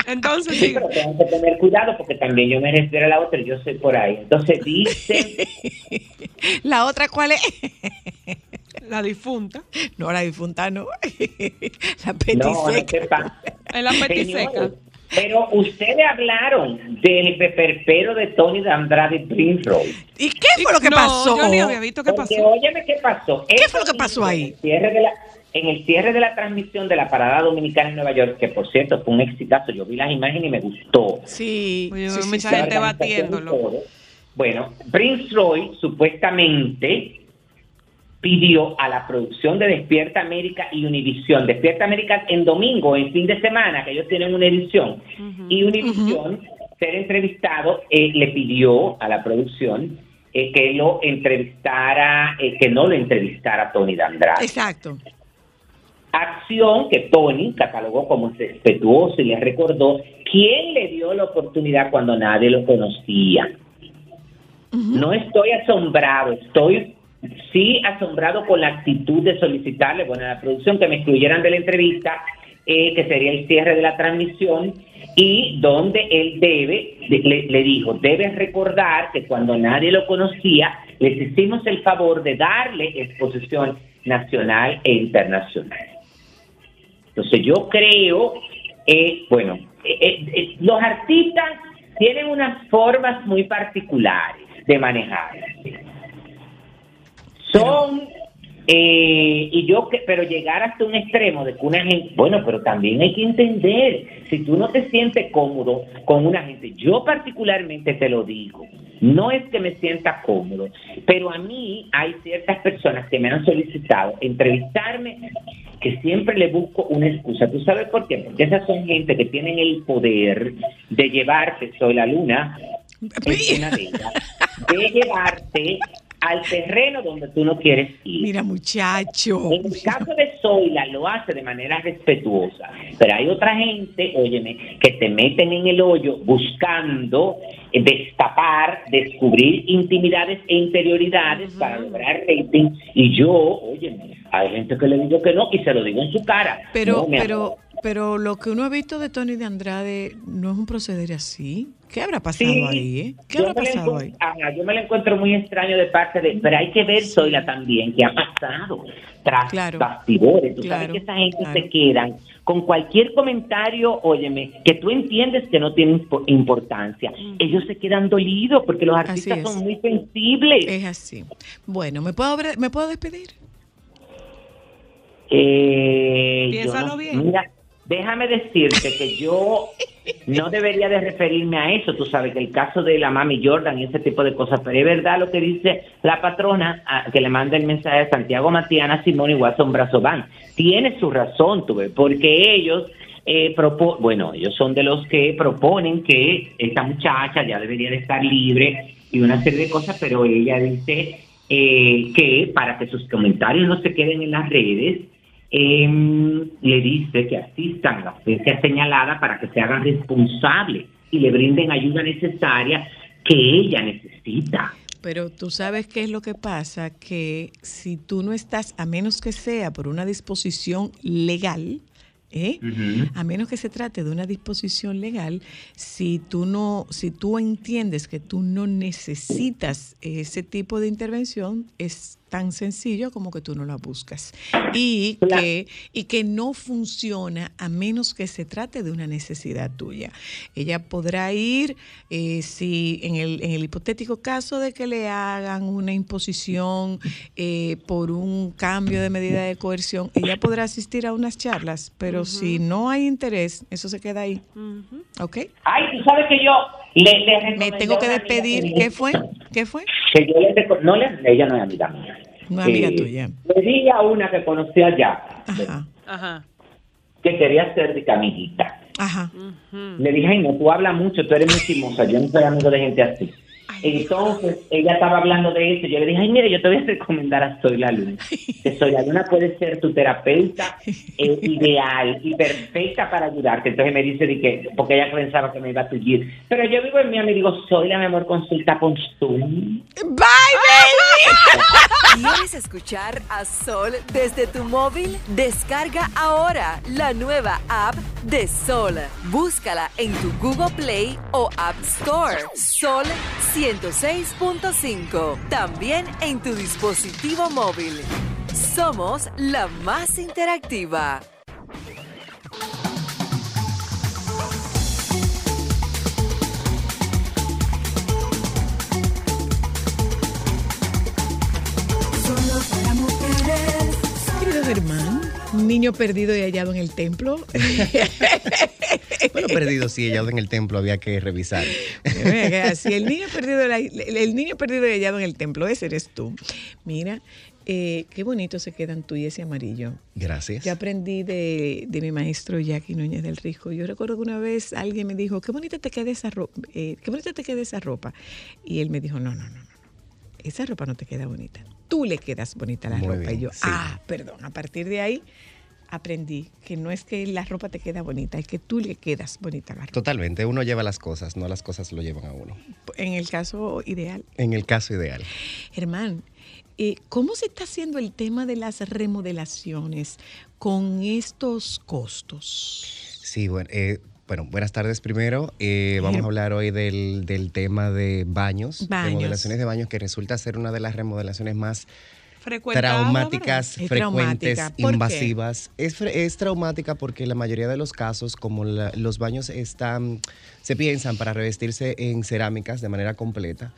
Entonces, Sí, sí. pero tengo que tener cuidado porque también yo me refiero a la otra y yo soy por ahí. Entonces dice, (laughs) La otra, ¿cuál es? La difunta. No, la difunta no. (laughs) La no, no petiseca. En la petiseca. Señores, Pero ustedes hablaron del peperpero de Tony de Andrade y Prince Royce. ¿Y qué fue lo que No, pasó? Yo ni había visto qué Porque, pasó. óyeme, ¿qué pasó? ¿Qué Eso fue lo que pasó ahí? En el, cierre de la, en el cierre de la transmisión de la parada dominicana en Nueva York, que por cierto fue un exitazo, yo vi las imágenes y me gustó. Sí, Oye, sí, mucha sí. gente batiéndolo. Bueno, Prince Roy supuestamente pidió a la producción de Despierta América y Univisión, Despierta América en domingo, en fin de semana, que ellos tienen una edición, y Univisión, ser entrevistado, eh, le pidió a la producción eh, que lo entrevistara, eh, que no lo entrevistara Tony Dandrade. Exacto. Acción que Tony catalogó como respetuoso y le recordó quién le dio la oportunidad cuando nadie lo conocía. No estoy asombrado, estoy sí asombrado con la actitud de solicitarle, bueno, a la producción que me excluyeran de la entrevista, eh, que sería el cierre de la transmisión, y donde él debe, de- le, dijo, debes recordar que cuando nadie lo conocía, les hicimos el favor de darle exposición nacional e internacional. Entonces yo creo, eh, bueno, eh, los artistas tienen unas formas muy particulares de manejar. Son, eh, y yo, que, pero llegar hasta un extremo de que una gente, bueno, pero también hay que entender, si tú no te sientes cómodo con una gente, yo particularmente te lo digo, no es que me sienta cómodo, pero a mí hay ciertas personas que me han solicitado entrevistarme que siempre le busco una excusa. ¿Tú sabes por qué? Porque esas son gente que tienen el poder de llevarte, soy la luna, es una de ellas, de llevarte al terreno donde tú no quieres ir. Mira, muchacho. En el caso de Zoila lo hace de manera respetuosa, pero hay otra gente, óyeme, que te meten en el hoyo buscando eh, destapar, descubrir intimidades e interioridades para lograr rating. Y yo, óyeme, hay gente que le digo que no y se lo digo en su cara. Pero, No, pero, amor. Pero lo que uno ha visto de Tony de Andrade no es un proceder así. ¿Qué habrá pasado Sí, ahí? eh? ¿Qué habrá pasado ahí? Ajá, yo me lo encuentro muy extraño de parte de... Pero hay que ver, Zoila, también, qué ha pasado tras Claro. bastidores. Tú Claro, sabes que esa gente claro. se quedan con cualquier comentario, óyeme, que tú entiendes que no tiene impo- importancia. Ellos se quedan dolidos porque los artistas son muy sensibles. Es así. Bueno, ¿me puedo, ¿me puedo despedir? Eh, Piénsalo no- bien. Mira, déjame decirte que yo no debería de referirme a eso. Tú sabes que el caso de la mami Jordan y ese tipo de cosas, pero es verdad lo que dice la patrona que le manda el mensaje a Santiago Matiana, Simón y Watson Brazovan. Tiene su razón, tú porque ellos... Eh, propo- bueno, ellos son de los que proponen que esta muchacha ya debería de estar libre y una serie de cosas, pero ella dice eh, que para que sus comentarios no se queden en las redes, em, le dice que asistan a la audiencia señalada para que se hagan responsables y le brinden ayuda necesaria que ella necesita. Pero tú sabes qué es lo que pasa, que si tú no estás, a menos que sea por una disposición legal, ¿eh? a menos que se trate de una disposición legal, si tú no, si tú entiendes que tú no necesitas ese tipo de intervención, es tan sencillo como que tú no la buscas. Y Claro. que, y que no funciona a menos que se trate de una necesidad tuya. Ella podrá ir, eh, si en el, en el hipotético caso de que le hagan una imposición eh, por un cambio de medida de coerción, ella podrá asistir a unas charlas, pero si no hay interés, eso se queda ahí. ¿Ok? Ay, tú sabes que yo le, le Me tengo que despedir. ¿Qué fue? ¿Qué fue? Que yo le no le, ella no es amiga mía. No es amiga Eh, tuya. Le dije a una que conocí allá, Ajá, Ajá. que quería ser de amiguita. ajá. Le dije, ay, no, tú hablas mucho, tú eres muy chismosa, yo no soy amigo de gente así. Entonces, ella estaba hablando de eso, yo le dije, ay, mire, yo te voy a recomendar a Soy la Luna. Que Soy la Luna puede ser tu terapeuta eh, (laughs) ideal y perfecta para ayudarte. Entonces me dice, de que, porque ella pensaba que me iba a seguir. Pero yo vivo en Miami y digo, Soy la mi amor, consulta con Zoom. Bye, baby. ¿Quieres escuchar a Sol desde tu móvil? Descarga ahora la nueva app de Sol. Búscala en tu Google Play o App Store. Sol 106.5. También en tu dispositivo móvil. Somos la más interactiva. Solo para Germán, niño perdido y hallado en el templo. Bueno, perdido, sí, hallado en el templo, había que revisar. Así, el niño perdido, el, niño perdido y hallado en el templo, ese eres tú. Mira, eh, qué bonito se quedan tú y ese amarillo. Gracias. Yo aprendí de, de mi maestro Jackie Núñez del Risco. Yo recuerdo que una vez alguien me dijo, qué bonita te queda esa ropa, qué bonita te queda esa ropa. Y él me dijo, no, no, no, no. Esa ropa no te queda bonita. Tú le quedas bonita la Muy ropa. bien, y yo, sí. ah, perdón. A partir de ahí aprendí que no es que la ropa te queda bonita, es que tú le quedas bonita a la ropa. Totalmente, uno lleva las cosas, no las cosas lo llevan a uno. En el caso ideal. En el caso ideal. Germán, eh, ¿cómo se está haciendo el tema de las remodelaciones con estos costos? Sí, bueno, eh, bueno buenas tardes primero. Eh, vamos a hablar hoy del, del tema de baños, Baños. remodelaciones de baños, que resulta ser una de las remodelaciones más traumáticas, Es frecuentes, invasivas. Es, es traumática porque la mayoría de los casos, como la- los baños están, se piensan para revestirse en cerámicas de manera completa,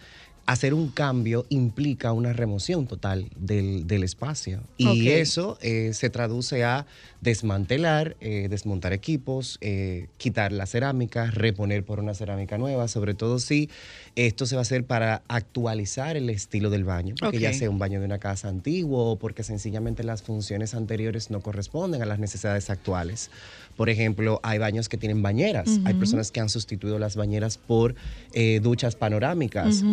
hacer un cambio implica una remoción total del, del espacio. Y eso eh, se traduce a desmantelar, eh, desmontar equipos, eh, quitar la cerámica, reponer por una cerámica nueva, sobre todo si esto se va a hacer para actualizar el estilo del baño, porque ya sea un baño de una casa antigua o porque sencillamente las funciones anteriores no corresponden a las necesidades actuales. Por ejemplo, hay baños que tienen bañeras, hay personas que han sustituido las bañeras por duchas panorámicas.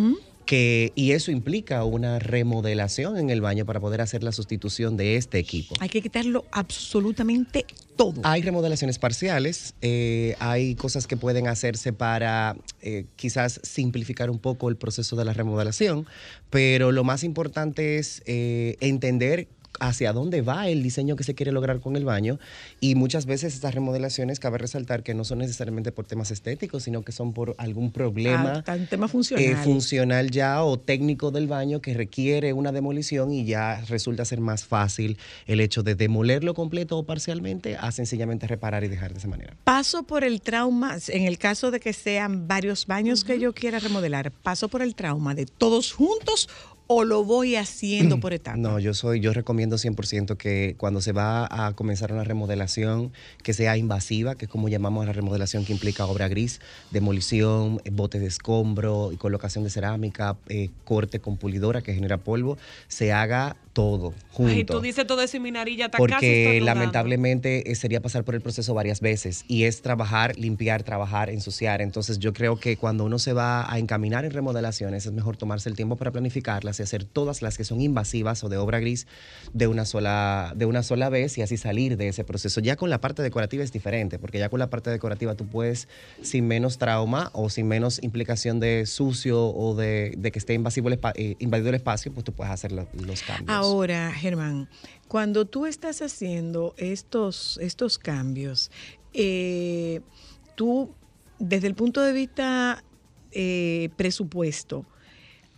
Que, y eso implica una remodelación en el baño para poder hacer la sustitución de este equipo. Hay que quitarlo absolutamente todo. Hay remodelaciones parciales, eh, hay cosas que pueden hacerse para eh, quizás simplificar un poco el proceso de la remodelación, pero lo más importante es eh, entender hacia dónde va el diseño que se quiere lograr con el baño. Y muchas veces estas remodelaciones, cabe resaltar que no son necesariamente por temas estéticos, sino que son por algún problema Ah, tema funcional. eh, funcional ya o técnico del baño que requiere una demolición y ya resulta ser más fácil el hecho de demolerlo completo o parcialmente a sencillamente reparar y dejar de esa manera. Paso por el trauma, en el caso de que sean varios baños que yo quiera remodelar, paso por el trauma de todos juntos o lo voy haciendo por etapas. No, yo soy, yo recomiendo 100% que cuando se va a comenzar una remodelación que sea invasiva, que es como llamamos a la remodelación que implica obra gris, demolición, eh, botes de escombro y colocación de cerámica, eh, corte con pulidora que genera polvo, se haga todo junto. Ay, tú dices todo eso y mi nariz ya está Porque lamentablemente eh, sería pasar por el proceso varias veces y es trabajar, limpiar, trabajar, ensuciar. Entonces yo creo que cuando uno se va a encaminar en remodelaciones es mejor tomarse el tiempo para planificarlas y hacer todas las que son invasivas o de obra gris de una sola, de una sola vez y así salir de ese proceso. Ya con la parte decorativa es diferente, porque ya con la parte decorativa tú puedes sin menos trauma o sin menos implicación de sucio o de, de que esté invasivo el eh, invadido el espacio, pues tú puedes hacer lo- los cambios. Ahora, Germán, cuando tú estás haciendo estos, estos cambios, eh, tú, desde el punto de vista eh, presupuesto,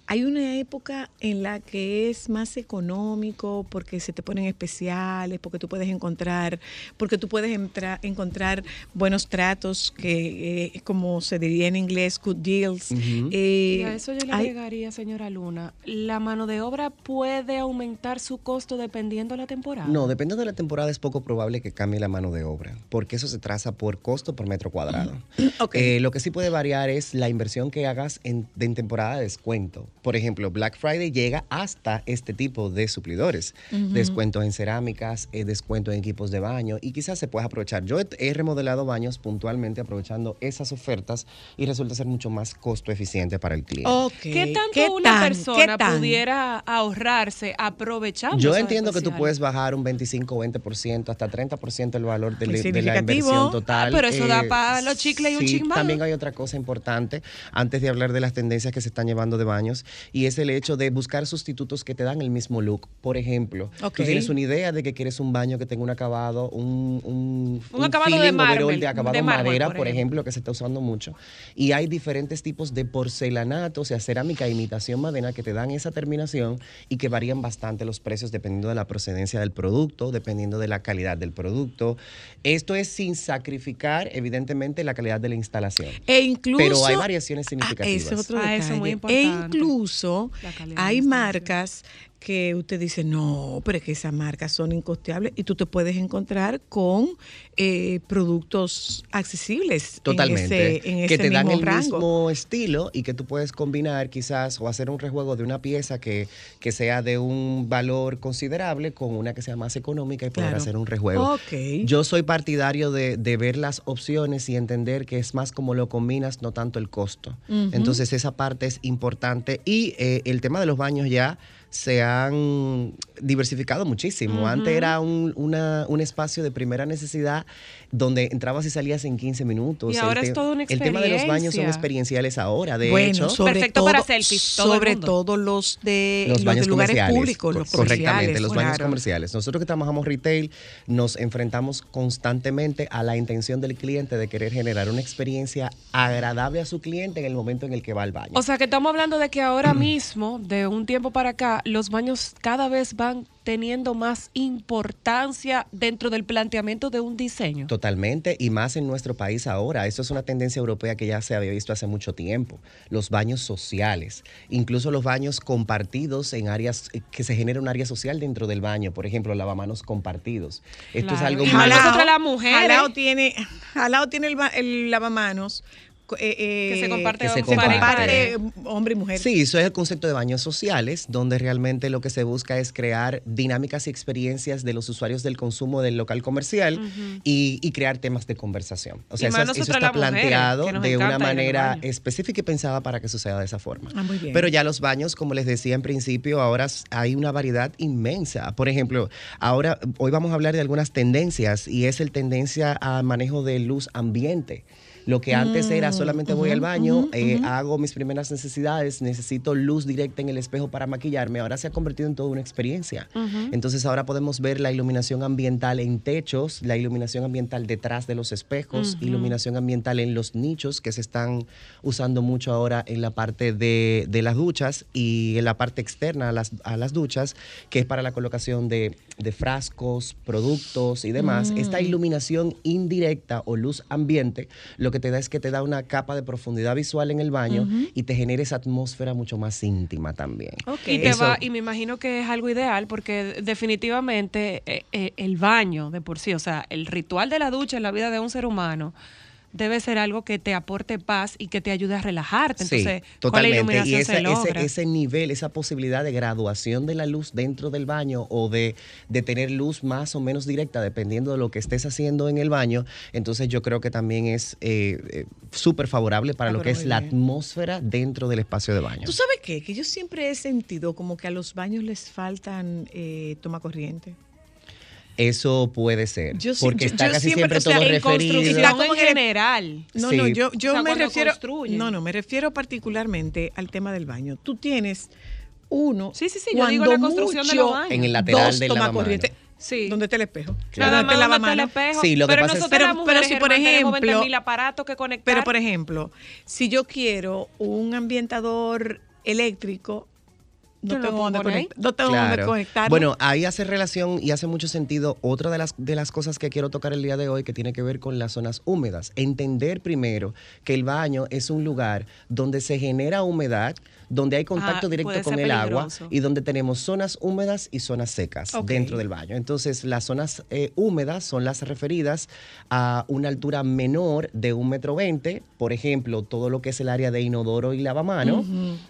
hay una época en la que es más económico porque se te ponen especiales, porque tú puedes encontrar, porque tú puedes entra- encontrar buenos tratos que, eh, como se diría en inglés, good deals. Eh, Y a eso yo le hay- agregaría, señora Luna, la mano de obra puede aumentar su costo dependiendo de la temporada. No, dependiendo de la temporada es poco probable que cambie la mano de obra, porque eso se traza por costo por metro cuadrado. Ok. Eh, lo que sí puede variar es la inversión que hagas en, de- en temporada de descuento. Por ejemplo, Black Friday llega hasta este tipo de suplidores. Descuentos en cerámicas, eh, descuentos en equipos de baño y quizás se pueda aprovechar. Yo he, remodelado baños puntualmente aprovechando esas ofertas y resulta ser mucho más costo eficiente para el cliente. ¿Qué tanto ¿Qué una tan? persona pudiera ahorrarse aprovechando? Yo entiendo que tú puedes bajar un 25, 20%, hasta 30% el valor de, la inversión total. Eh, Ah, pero eso da pa' los chicles y un sí, chin más. También hay otra cosa importante, antes de hablar de las tendencias que se están llevando de baños, y es el hecho de buscar sustitutos que te dan el mismo look. Por ejemplo, Ok. tú tienes una idea de que quieres un baño que tenga un acabado, un, un, Un acabado de feeling mármol, de acabado de madera, por por ejemplo. que se está usando mucho. Y hay diferentes tipos de porcelanato, o sea, cerámica imitación madera que te dan esa terminación y que varían bastante los precios dependiendo de la procedencia del producto, dependiendo de la calidad del producto. Esto es sin sacrificar, evidentemente, la calidad de la instalación. E incluso. Pero hay variaciones Ah, significativas. ese es otro Ah, eso es muy detalle. E importante. Incluso hay marcas que usted dice, no, pero es que esas marcas son incosteables y tú te puedes encontrar con eh, productos accesibles Totalmente. en ese, en ese que te dan mismo el rango. mismo estilo y que tú puedes combinar quizás o hacer un rejuego de una pieza que, que sea de un valor considerable con una que sea más económica y poder Claro. hacer un rejuego. Yo soy partidario de, de ver las opciones y entender que es más como lo combinas, no tanto el costo. Entonces esa parte es importante y eh, el tema de los baños ya se han diversificado muchísimo. Antes era un, una- un espacio de primera necesidad donde entrabas y salías en 15 minutos. Y El ahora es toda una El tema de los baños son experiencia. experienciales ahora. De bueno, hecho, sobre Perfecto todo, para selfies, todo el sobre todo los de los baños de lugares comerciales. públicos, los Co- correctamente, los baños claro. comerciales. Nosotros que trabajamos retail nos enfrentamos constantemente a la intención del cliente de querer generar una experiencia agradable a su cliente en el momento en el que va al baño. O sea que estamos hablando de que ahora mismo, de un tiempo para acá, los baños cada vez van teniendo más importancia dentro del planteamiento de un diseño. Totalmente, y más en nuestro país ahora. Eso es una tendencia europea que ya se había visto hace mucho tiempo. Los baños sociales, incluso los baños compartidos en áreas, eh, que se genera un área social dentro del baño, por ejemplo, lavamanos compartidos. Esto es algo Y muy... Jalao- nosotros las mujeres- Jalao tiene, Jalao tiene el, ba- el lavamanos. Eh, eh, Que se comparte Que se hombre y comparte. comparte hombre y mujer. Sí, eso es el concepto de baños sociales, donde realmente lo que se busca es crear dinámicas y experiencias de los usuarios del consumo del local comercial y, y crear temas de conversación. O sea, eso, está planteado de una manera específica y pensada para que suceda de esa forma. Ah, muy bien. Pero ya los baños, como les decía en principio, ahora hay una variedad inmensa. Por ejemplo, ahora hoy vamos a hablar de algunas tendencias y es el tendencia a manejo de luz ambiente Lo que antes era solamente voy al baño, eh, hago mis primeras necesidades, necesito luz directa en el espejo para maquillarme, ahora se ha convertido en toda una experiencia. Entonces ahora podemos ver la iluminación ambiental en techos, la iluminación ambiental detrás de los espejos, iluminación ambiental en los nichos que se están usando mucho ahora en la parte de, de las duchas y en la parte externa a las, a las duchas, que es para la colocación de, de frascos, productos y demás. Esta iluminación indirecta o luz ambiente lo que te da es que te da una capa de profundidad visual en el baño y te genera esa atmósfera mucho más íntima también. Y, te Eso- va, y me imagino que es algo ideal porque definitivamente eh, eh, el baño de por sí, o sea, el ritual de la ducha en la vida de un ser humano debe ser algo que te aporte paz y que te ayude a relajarte. Entonces, sí, totalmente. Y iluminación ese, se ese, logra. ese nivel, esa posibilidad de graduación de la luz dentro del baño o de, de tener luz más o menos directa, dependiendo de lo que estés haciendo en el baño, entonces yo creo que también es eh, eh, súper favorable para Ah, lo que es la atmósfera dentro del espacio de baño. ¿Tú sabes qué? Que yo siempre he sentido como que a los baños les faltan eh, toma corriente. Eso puede ser. Yo sí- porque yo- está yo casi siempre, siempre o sea, todo en referido. construcción Está como en general. No, Sí. no, yo, yo O sea, me refiero. construyen. No, no, me refiero particularmente al tema del baño. Tú tienes uno. Sí, sí, sí, yo digo la cuando construcción de mucho, los baños. En el lateral dos del. Sí. ¿Dónde está el espejo? Nada ¿Dónde más está el donde está el lavamanos? espejo. Sí, lo que pero pasa es- nosotros Pero- pero si, por ejemplo- 20.000 aparatos que conectar. Pero, por ejemplo, si yo quiero un ambientador eléctrico, no tengo puedo dónde conectar. No tengo dónde Claro. conectarlo. Bueno, ahí hace relación y hace mucho sentido otra de las, de las cosas que quiero tocar el día de hoy que tiene que ver con las zonas húmedas. Entender primero que el baño es un lugar donde se genera humedad, donde hay contacto Ah, directo con el agua y donde tenemos zonas húmedas y zonas secas dentro del baño. Entonces, las zonas eh, húmedas son las referidas a una altura menor de un metro veinte, por ejemplo, todo lo que es el área de inodoro y lavamano.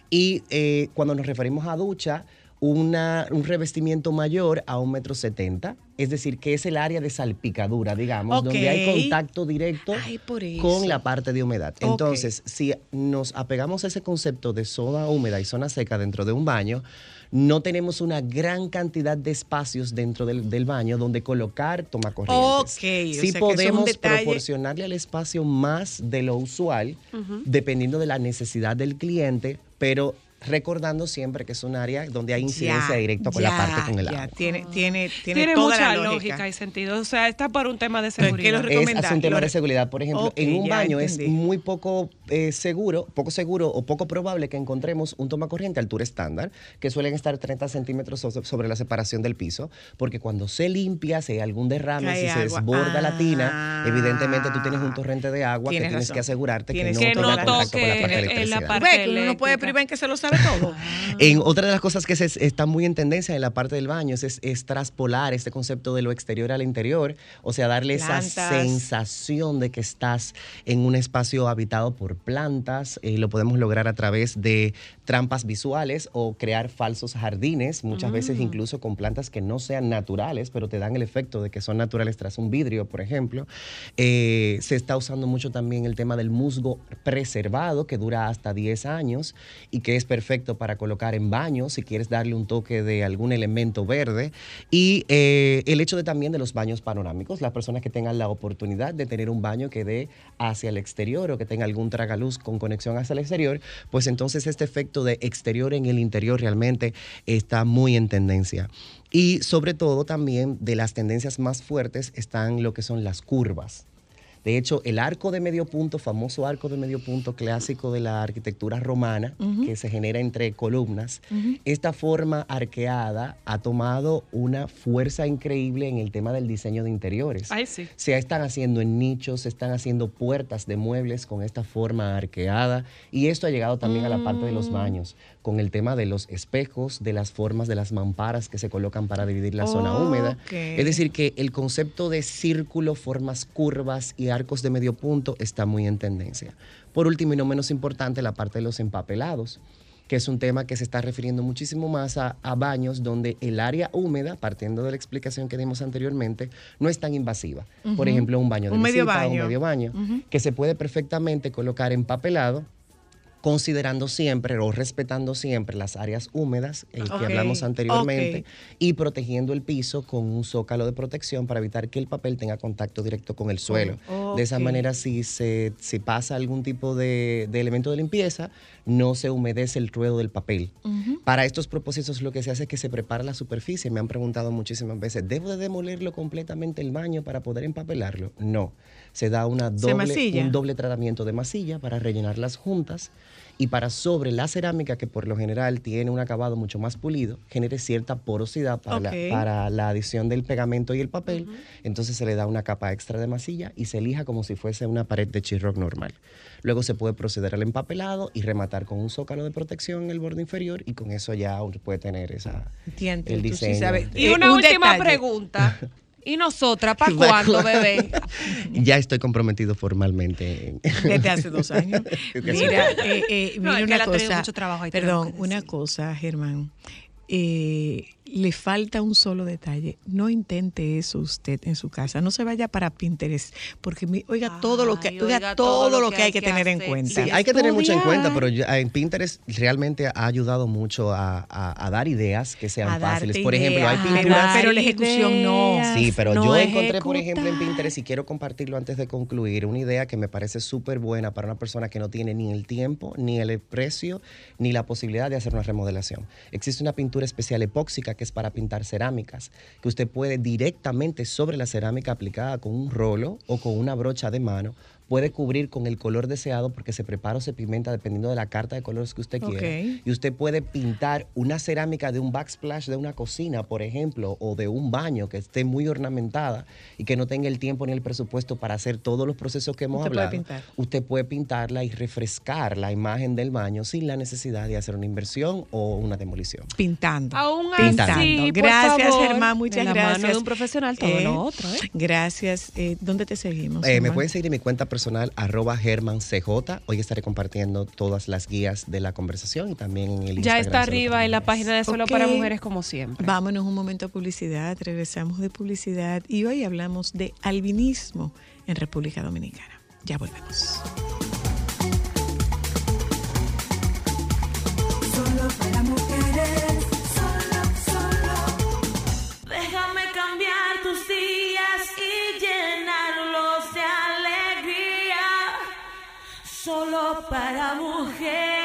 Y eh, cuando nos referimos a ducha, una- un revestimiento mayor a un metro setenta, es decir, que es el área de salpicadura, digamos, donde hay contacto directo Ay, con la parte de humedad. Entonces, si nos apegamos a ese concepto de zona húmeda y zona seca dentro de un baño, no tenemos una gran cantidad de espacios dentro del, del baño donde colocar tomacorrientes. Ok, o sea que sí es podemos proporcionarle al espacio más de lo usual, dependiendo de la necesidad del cliente, pero recordando siempre que es un área donde hay incidencia Ya, directa con la parte con el ya, agua. Tiene, tiene, tiene, Tiene toda mucha la lógica. y sentido. O sea, está por un tema de es que seguridad. lo Es hace un tema de seguridad. Por ejemplo, en un baño es muy poco eh, seguro, poco seguro o poco probable que encontremos un tomacorriente a altura estándar, que suelen estar 30 centímetros so- sobre la separación del piso, porque cuando se limpia, si hay algún derrame, si se desborda la tina, Ah. evidentemente tú tienes un torrente de agua Tienes que tienes razón. que asegurarte Tienes que no que no contacto con la toque parte de en la parte- Ve que uno no puede eléctrica. privar en que se lo sabe todo. (laughs) En otra de las cosas que se, está muy en tendencia en la parte del baño es, es, traspolar este concepto de lo exterior al interior, o sea, darle esa Plantas. sensación de que estás en un espacio habitado por plantas. eh, lo podemos lograr a través de trampas visuales o crear falsos jardines, muchas veces incluso con plantas que no sean naturales, pero te dan el efecto de que son naturales tras un vidrio, por ejemplo. Eh, se está usando mucho también el tema del musgo preservado, que dura hasta 10 años y que es perfecto para colocar en baños si quieres darle un toque de algún elemento verde. Y eh, el hecho de también de los baños panorámicos, las personas que tengan la oportunidad de tener un baño que dé hacia el exterior o que tenga algún tragaluz con conexión hacia el exterior, pues entonces este efecto de exterior en el interior realmente está muy en tendencia. Y sobre todo también de las tendencias más fuertes están lo que son las curvas. De hecho, el arco de medio punto, famoso arco de medio punto clásico de la arquitectura romana, que se genera entre columnas, esta forma arqueada ha tomado una fuerza increíble en el tema del diseño de interiores. Ay, sí. Se están haciendo en nichos, se están haciendo puertas de muebles con esta forma arqueada y esto ha llegado también a la parte de Mm. los baños, con el tema de los espejos, de las formas de las mamparas que se colocan para dividir la zona húmeda. Es decir, que el concepto de círculo, formas curvas y arcos de medio punto está muy en tendencia. Por último y no menos importante, la parte de los empapelados que es un tema que se está refiriendo muchísimo más a, a baños donde el área húmeda, partiendo de la explicación que dimos anteriormente, no es tan invasiva. Por ejemplo, un baño de Un medio visita, baño. un medio baño, que se puede perfectamente colocar empapelado considerando siempre o respetando siempre las áreas húmedas, que hablamos anteriormente, y protegiendo el piso con un zócalo de protección para evitar que el papel tenga contacto directo con el suelo. De esa manera, si, se, si pasa algún tipo de, de elemento de limpieza, no se humedece el ruedo del papel. Para estos propósitos lo que se hace es que se prepara la superficie. Me han preguntado muchísimas veces, ¿debo de demolerlo completamente el baño para poder empapelarlo? No. Se da una ¿Se doble, un doble tratamiento de masilla para rellenar las juntas y para sobre la cerámica, que por lo general tiene un acabado mucho más pulido, genere cierta porosidad para, la, para la adición del pegamento y el papel. Entonces se le da una capa extra de masilla y se elija como si fuese una pared de chirroc normal. Luego se puede proceder al empapelado y rematar con un zócalo de protección en el borde inferior y con eso ya uno puede tener esa, Entiendo, el tú sí diseño. sabes. Y Eh, una un última detalle. pregunta. (laughs) ¿Y nosotras para (laughs) cuándo, bebé? Ya estoy comprometido formalmente. en- Desde hace dos años. (laughs) Mira, eh, eh, No, mira que una cosa. mucho trabajo ahí, perdón, una cosa, Germán. Eh, le falta un solo detalle. No intente eso usted en su casa. No se vaya para Pinterest, porque mi- oiga todo lo que oiga, oiga todo, lo que hay que, tener en cuenta. Sí, hay que tener mucho en cuenta, pero ya en Pinterest realmente ha ayudado mucho a, a- a dar ideas que sean fáciles. Por ejemplo, hay pinturas. pero la ejecución no. Sí, pero no yo encontré, por ejemplo, en Pinterest, y quiero compartirlo antes de concluir, una idea que me parece súper buena para una persona que no tiene ni el tiempo, ni el precio, ni la posibilidad de hacer una remodelación. Existe una pintura especial epóxica que es para pintar cerámicas, que usted puede directamente sobre la cerámica aplicada con un rolo o con una brocha de mano, puede cubrir con el color deseado porque se prepara o se pigmenta dependiendo de la carta de colores que usted quiera. Y usted puede pintar una cerámica de un backsplash de una cocina, por ejemplo, o de un baño que esté muy ornamentada y que no tenga el tiempo ni el presupuesto para hacer todos los procesos que hemos Usted puede hablado. pintar. Usted puede pintarla y refrescar la imagen del baño sin la necesidad de hacer una inversión o una demolición. Pintando. Aún Pintando. así, por gracias, favor, Germán. Muchas de la gracias. mano de un profesional, todo Eh, lo otro, ¿eh? Gracias. Eh, ¿Dónde te seguimos? Eh, me pueden seguir en mi cuenta personal, arroba germancj. Hoy estaré compartiendo todas las guías de la conversación y también en el Ya Instagram está Solo arriba en la página de Solo para Mujeres, como siempre. Vámonos un momento a publicidad, regresamos de publicidad y hoy hablamos de albinismo en República Dominicana. Ya volvemos. Solo para mujeres. Para mujeres.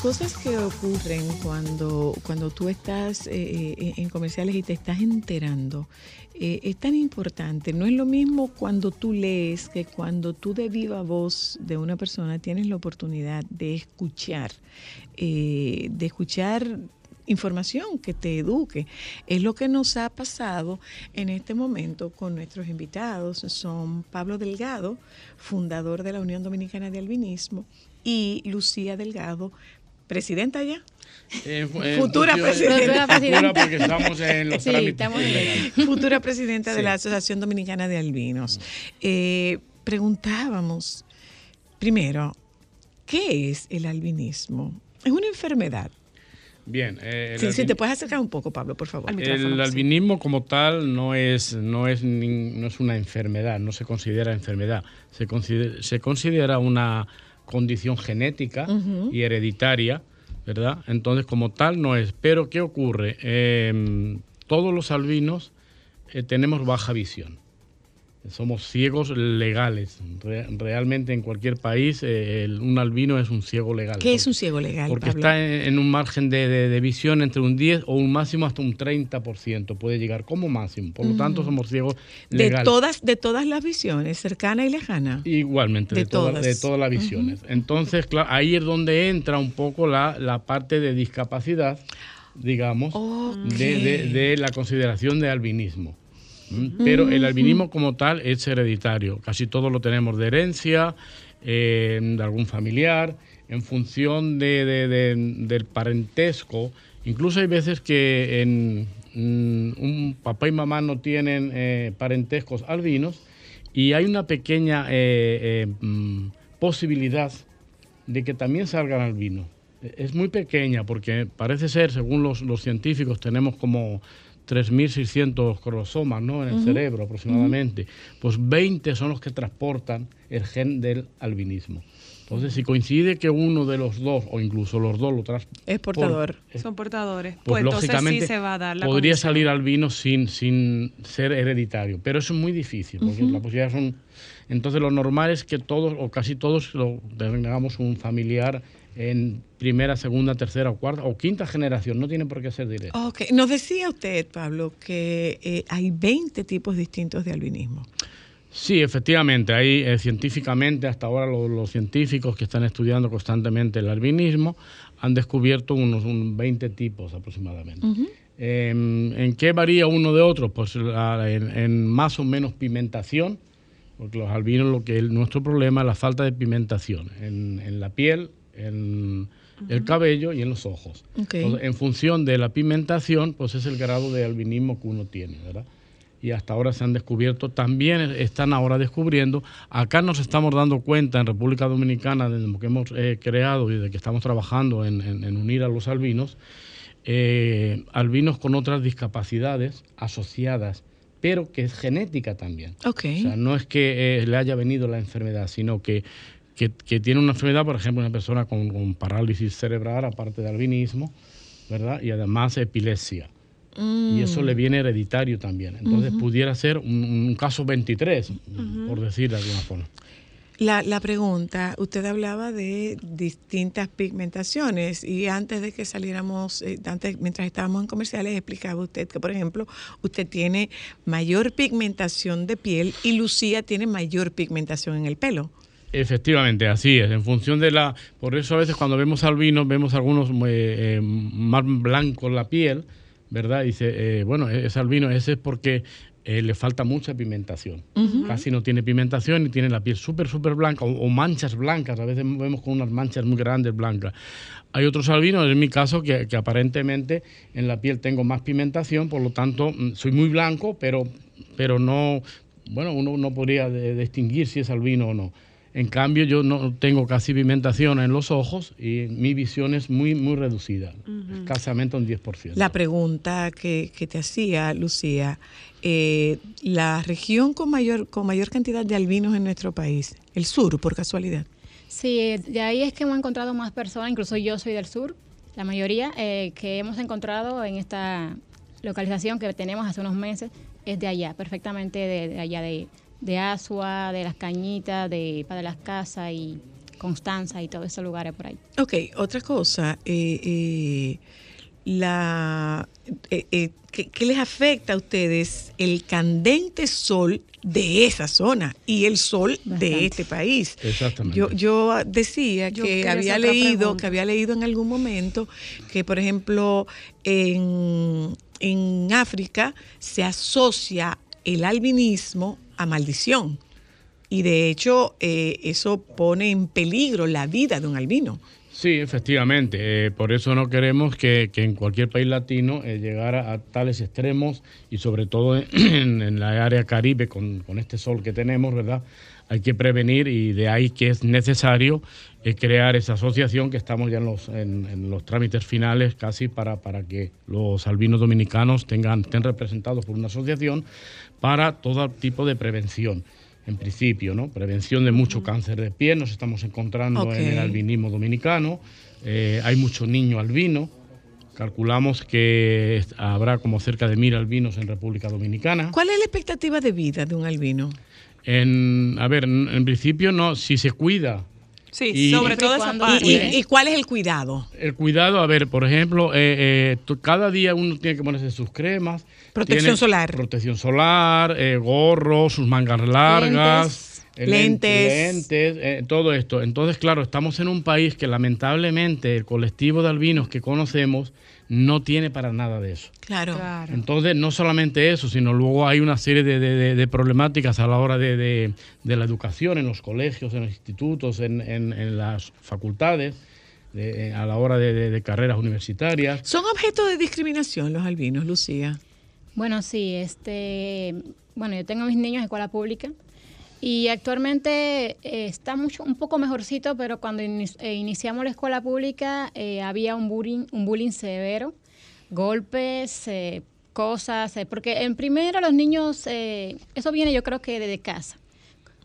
Cosas que ocurren cuando, cuando tú estás eh, eh, en comerciales y te estás enterando eh, es tan importante. No es lo mismo cuando tú lees que cuando tú de viva voz de una persona tienes la oportunidad de escuchar, de escuchar información que te eduque. Es lo que nos ha pasado en este momento con nuestros invitados. Son Pablo Delgado, fundador de la Unión Dominicana de Albinismo, y Lucía Delgado, presidenta ya. Eh, eh, Futura presidenta. Futura presidenta porque estamos en los (laughs) Sí, trámites estamos en legales. futura presidenta de la Asociación Dominicana de Albinos. Eh, preguntábamos, primero, ¿qué es el albinismo? Es una enfermedad. Bien, eh, Sí, albin- te puedes acercar un poco, Pablo, por favor. El sí. albinismo como tal no es, no es, no es una enfermedad, no se considera enfermedad, se considera, se considera una condición genética y hereditaria, ¿verdad? Entonces como tal no es. Pero ¿qué ocurre? Eh, todos los albinos eh, tenemos baja visión. Somos ciegos legales. Re- realmente en cualquier país eh, el- un albino es un ciego legal. ¿Qué es un ciego legal, porque Pablo? está en, en un margen de, de- de visión entre un 10 o un máximo hasta un 30% puede llegar como máximo. Por lo tanto, somos ciegos de legales. todas, de todas las visiones, cercana y lejana. Igualmente, De de, toda- todas. de todas las visiones. Entonces, claro, ahí es donde entra un poco la, la parte de discapacidad, digamos, de, de- de la consideración de albinismo. Pero el albinismo como tal es hereditario. Casi todo lo tenemos de herencia, eh, de algún familiar, en función de, de- de- del parentesco Incluso hay veces que en, mm, un papá y mamá no tienen eh, parentescos albinos y hay una pequeña eh, eh, mm, posibilidad de que también salgan albinos. Es muy pequeña porque parece ser, según los científicos, tenemos como 3.600 cromosomas ¿no? en el cerebro aproximadamente. Pues 20 son los que transportan el gen del albinismo. Entonces, si coincide que uno de los dos, o incluso los dos, lo transportan. Es portador. Son portadores. Pues, Pues, entonces lógicamente sí se va a dar la podría condición. salir albino sin, sin ser hereditario, pero eso es muy difícil, porque las posibilidades son... Entonces lo normal es que todos o casi todos lo, tengamos un familiar en primera, segunda, tercera o cuarta o quinta generación, no tiene por qué ser directo. Ok, nos decía usted, Pablo, que eh, hay 20 tipos distintos de albinismo. Sí, efectivamente, hay eh, científicamente, hasta ahora lo- los científicos que están estudiando constantemente el albinismo han descubierto unos un 20 tipos aproximadamente. Eh, ¿En qué varía uno de otro? Pues la- en, en más o menos pigmentación, porque los albinos lo que el- nuestro problema es la falta de pigmentación en, en la piel, en el cabello y en los ojos. Ok. Entonces, en función de la pigmentación, pues es el grado de albinismo que uno tiene, ¿verdad? Y hasta ahora se han descubierto, también están ahora descubriendo, acá nos estamos dando cuenta en República Dominicana, desde que hemos eh, creado y de que estamos trabajando en, en- en unir a los albinos, eh, albinos con otras discapacidades asociadas, pero que es genética también. Ok. O sea, no es que eh, le haya venido la enfermedad, sino que, que, que tiene una enfermedad, por ejemplo, una persona con, con parálisis cerebral, aparte de albinismo, ¿verdad? Y además epilepsia. Y eso Mm. le viene hereditario también. Entonces pudiera ser un, un caso 23, Ujú. por decir de alguna forma. La, la pregunta, usted hablaba de distintas pigmentaciones y antes de que saliéramos, eh, antes, mientras estábamos en comerciales, explicaba usted que, por ejemplo, usted tiene mayor pigmentación de piel y Lucía tiene mayor pigmentación en el pelo. Efectivamente, así es. En función de la. Por eso a veces cuando vemos albinos, vemos algunos eh, eh, más blancos la piel, ¿verdad? Dice, eh, bueno, es albino, ese es porque eh, le falta mucha pigmentación. Casi no tiene pigmentación y tiene la piel súper, súper blanca o, o manchas blancas. A veces vemos con unas manchas muy grandes blancas. Hay otros albinos, en mi caso, que, que aparentemente en la piel tengo más pigmentación, por lo tanto, mm, soy muy blanco, pero, pero no. Bueno, uno no podría de- distinguir si es albino o no. En cambio, yo no tengo casi pigmentación en los ojos y mi visión es muy, muy reducida, escasamente un 10%. La pregunta que, que te hacía, Lucía, eh, la región con mayor, con mayor cantidad de albinos en nuestro país, el sur, por casualidad. Sí, de ahí es que hemos encontrado más personas, incluso yo soy del sur, la mayoría eh, que hemos encontrado en esta localización que tenemos hace unos meses es de allá, perfectamente de, de allá, de, de Asua, de Las Cañitas, de Padre Las Casas y Constanza y todos esos lugares por ahí. Ok, otra cosa, eh, eh, la, eh, eh, ¿qué, qué les afecta a ustedes el candente sol de esa zona y el sol de este país? Exactamente. Yo, yo decía Yo que había leído, pregunta. que había leído en algún momento que, por ejemplo, en, en África se asocia el albinismo a maldición. Y de hecho, eh, eso pone en peligro la vida de un albino. Sí, efectivamente. eh, por eso no queremos que, que en cualquier país latino eh, llegara a tales extremos y sobre todo (clears throat) en, la área caribe con, con este sol que tenemos, ¿verdad? Hay que prevenir y de ahí que es necesario eh, crear esa asociación que estamos ya en los, en los trámites finales casi para, para que los albinos dominicanos tengan, estén representados por una asociación para todo tipo de prevención. En principio, ¿no? Prevención de mucho cáncer de piel, nos estamos encontrando en el albinismo dominicano. Eh, hay mucho niño albino. Calculamos que habrá como cerca de mil albinos en República Dominicana. ¿Cuál es la expectativa de vida de un albino? En, a ver, en, en principio no, si se cuida. Sí, Y- sobre todo esa parte. ¿Y, y- y cuál es el cuidado? El cuidado, a ver, por ejemplo, eh, eh, tú- cada día uno tiene que ponerse sus cremas. Protección tiene solar. Protección solar, eh, gorros, sus mangas largas. eh, Lentes. lentes, eh, todo esto. Entonces, claro, estamos en un país que lamentablemente el colectivo de albinos que conocemos no tiene para nada de eso. Claro. Entonces, no solamente eso, sino luego hay una serie de, de- problemáticas a la hora de, de- de la educación en los colegios, en los institutos, en, en- en las facultades, de- eh, a la hora de, de- de carreras universitarias. ¿Son objeto de discriminación los albinos, Lucía? Bueno, sí, este, bueno, yo tengo mis niños en escuela pública y actualmente eh, está mucho, un poco mejorcito, pero cuando eh, iniciamos la escuela pública eh, había un bullying, un bullying severo, golpes, eh, cosas, porque en primero los niños, eso viene yo creo que desde casa.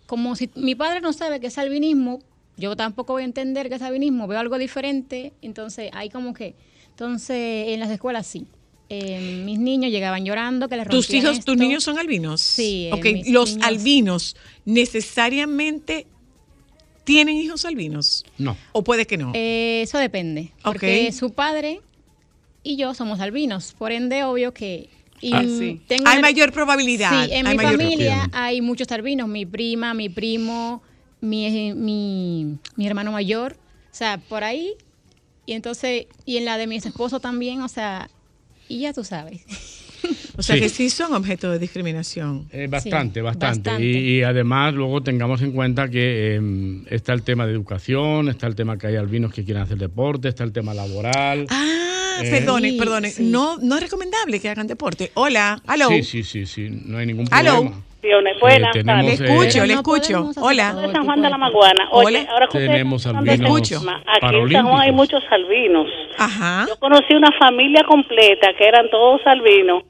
Como si mi padre no sabe qué es albinismo, yo tampoco voy a entender qué es albinismo, veo algo diferente, entonces hay como que, entonces en las escuelas sí. Eh, mis niños llegaban llorando que les ¿Tus hijos, tus niños son albinos? Sí, eh, Ok, mis los niños- albinos necesariamente tienen hijos albinos. No. ¿O puede que no? Eh, eso depende. Porque su padre y yo somos albinos. Por ende, obvio que. y Ah, tengo Hay una- mayor probabilidad. Sí, en hay mi mayor- familia hay muchos albinos. Mi prima, mi primo, mi, mi, mi hermano mayor. O sea, por ahí. Y entonces, y en la de mi esposo también, o sea, y ya tú sabes. O sea Sí. que sí son objeto de discriminación. Eh, bastante, Sí, bastante. bastante. Y, y además luego tengamos en cuenta que eh, está el tema de educación, está el tema que hay albinos que quieren hacer deporte, está el tema laboral. Ah, Eh, perdone, perdone. sí. No, no es recomendable que hagan deporte. Hola, aló. Sí, sí, sí, sí, no hay ningún Aló. Problema. Buenas Eh, tenemos, tardes. Le escucho, Pero le escucho. Hola. de San Juan de la Maguana. Oye, Hola. ahora que Tenemos albinos Aquí en San Juan hay muchos albinos. Ajá. Yo conocí una familia completa que eran todos albinos.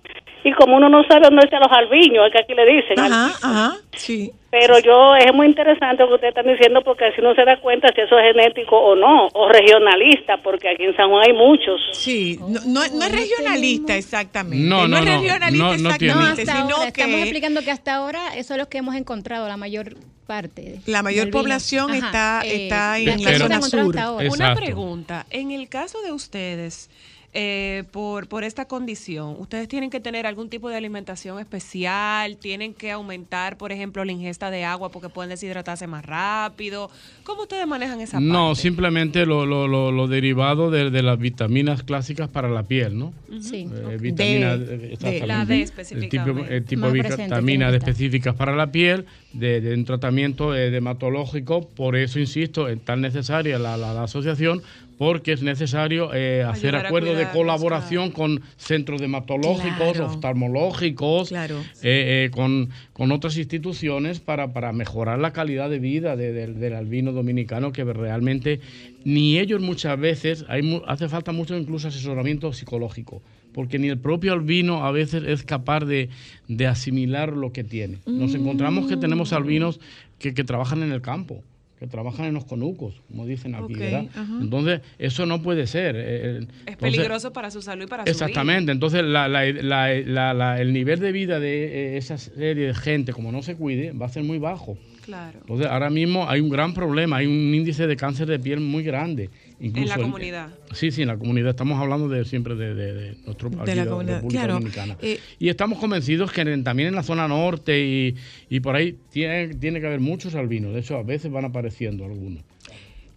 Y como uno no sabe dónde están los albinos, es que aquí le dicen. Ajá, ajá. Sí. Pero yo, es muy interesante lo que ustedes están diciendo porque así uno se da cuenta si eso es genético o no, o regionalista, porque aquí en San Juan hay muchos. Sí, no, no, no es regionalista exactamente. No, no, es no, regionalista no, no tiene. No, exactamente, hasta sino ahora. Estamos que explicando que hasta ahora eso es lo que hemos encontrado, la mayor parte. la mayor población Ajá, está, eh, está en las la que zona hemos encontrado sur. hasta ahora. Una pregunta. En el caso de ustedes, eh, por, por esta condición, ¿ustedes tienen que tener algún tipo de alimentación especial? ¿Tienen que aumentar, por ejemplo, la ingesta de agua porque pueden deshidratarse más rápido? ¿Cómo ustedes manejan esa parte? No, simplemente lo, lo, lo, lo derivado de, de las vitaminas clásicas para la piel, ¿no? Sí. Eh, vitamina, D, eh. La D el tipo, específicamente. el tipo de vitaminas específicas para la piel, de, de un tratamiento eh, dermatológico. Por eso, insisto, es tan necesaria la, la- la asociación, porque es necesario eh, hacer acuerdos de colaboración con centros dermatológicos, Claro. oftalmológicos, Claro. eh, eh, con, con otras instituciones para, para mejorar la calidad de vida de- del- del albino dominicano, que realmente ni ellos muchas veces, hay, hace falta mucho incluso asesoramiento psicológico, porque ni el propio albino a veces es capaz de, de asimilar lo que tiene. Nos encontramos que tenemos albinos que, que trabajan en el campo que trabajan en los conucos, como dicen aquí, ¿verdad? Entonces, eso no puede ser. eh, eh, Es peligroso para su salud y para su vida. Exactamente, entonces la- la- la- la- la- el nivel de vida de eh, esa serie de gente, como no se cuide, va a ser muy bajo. Claro. Entonces ahora mismo hay un gran problema, hay un índice de cáncer de piel muy grande. Incluso En la el- comunidad. sí, sí, en la comunidad. Estamos hablando de siempre de, de- de nuestro De aquí, la de comunidad, República claro. Dominicana. Eh, y estamos convencidos que en- también en la zona norte y, y por ahí tiene, tiene que haber muchos albinos. De hecho, a veces van apareciendo algunos.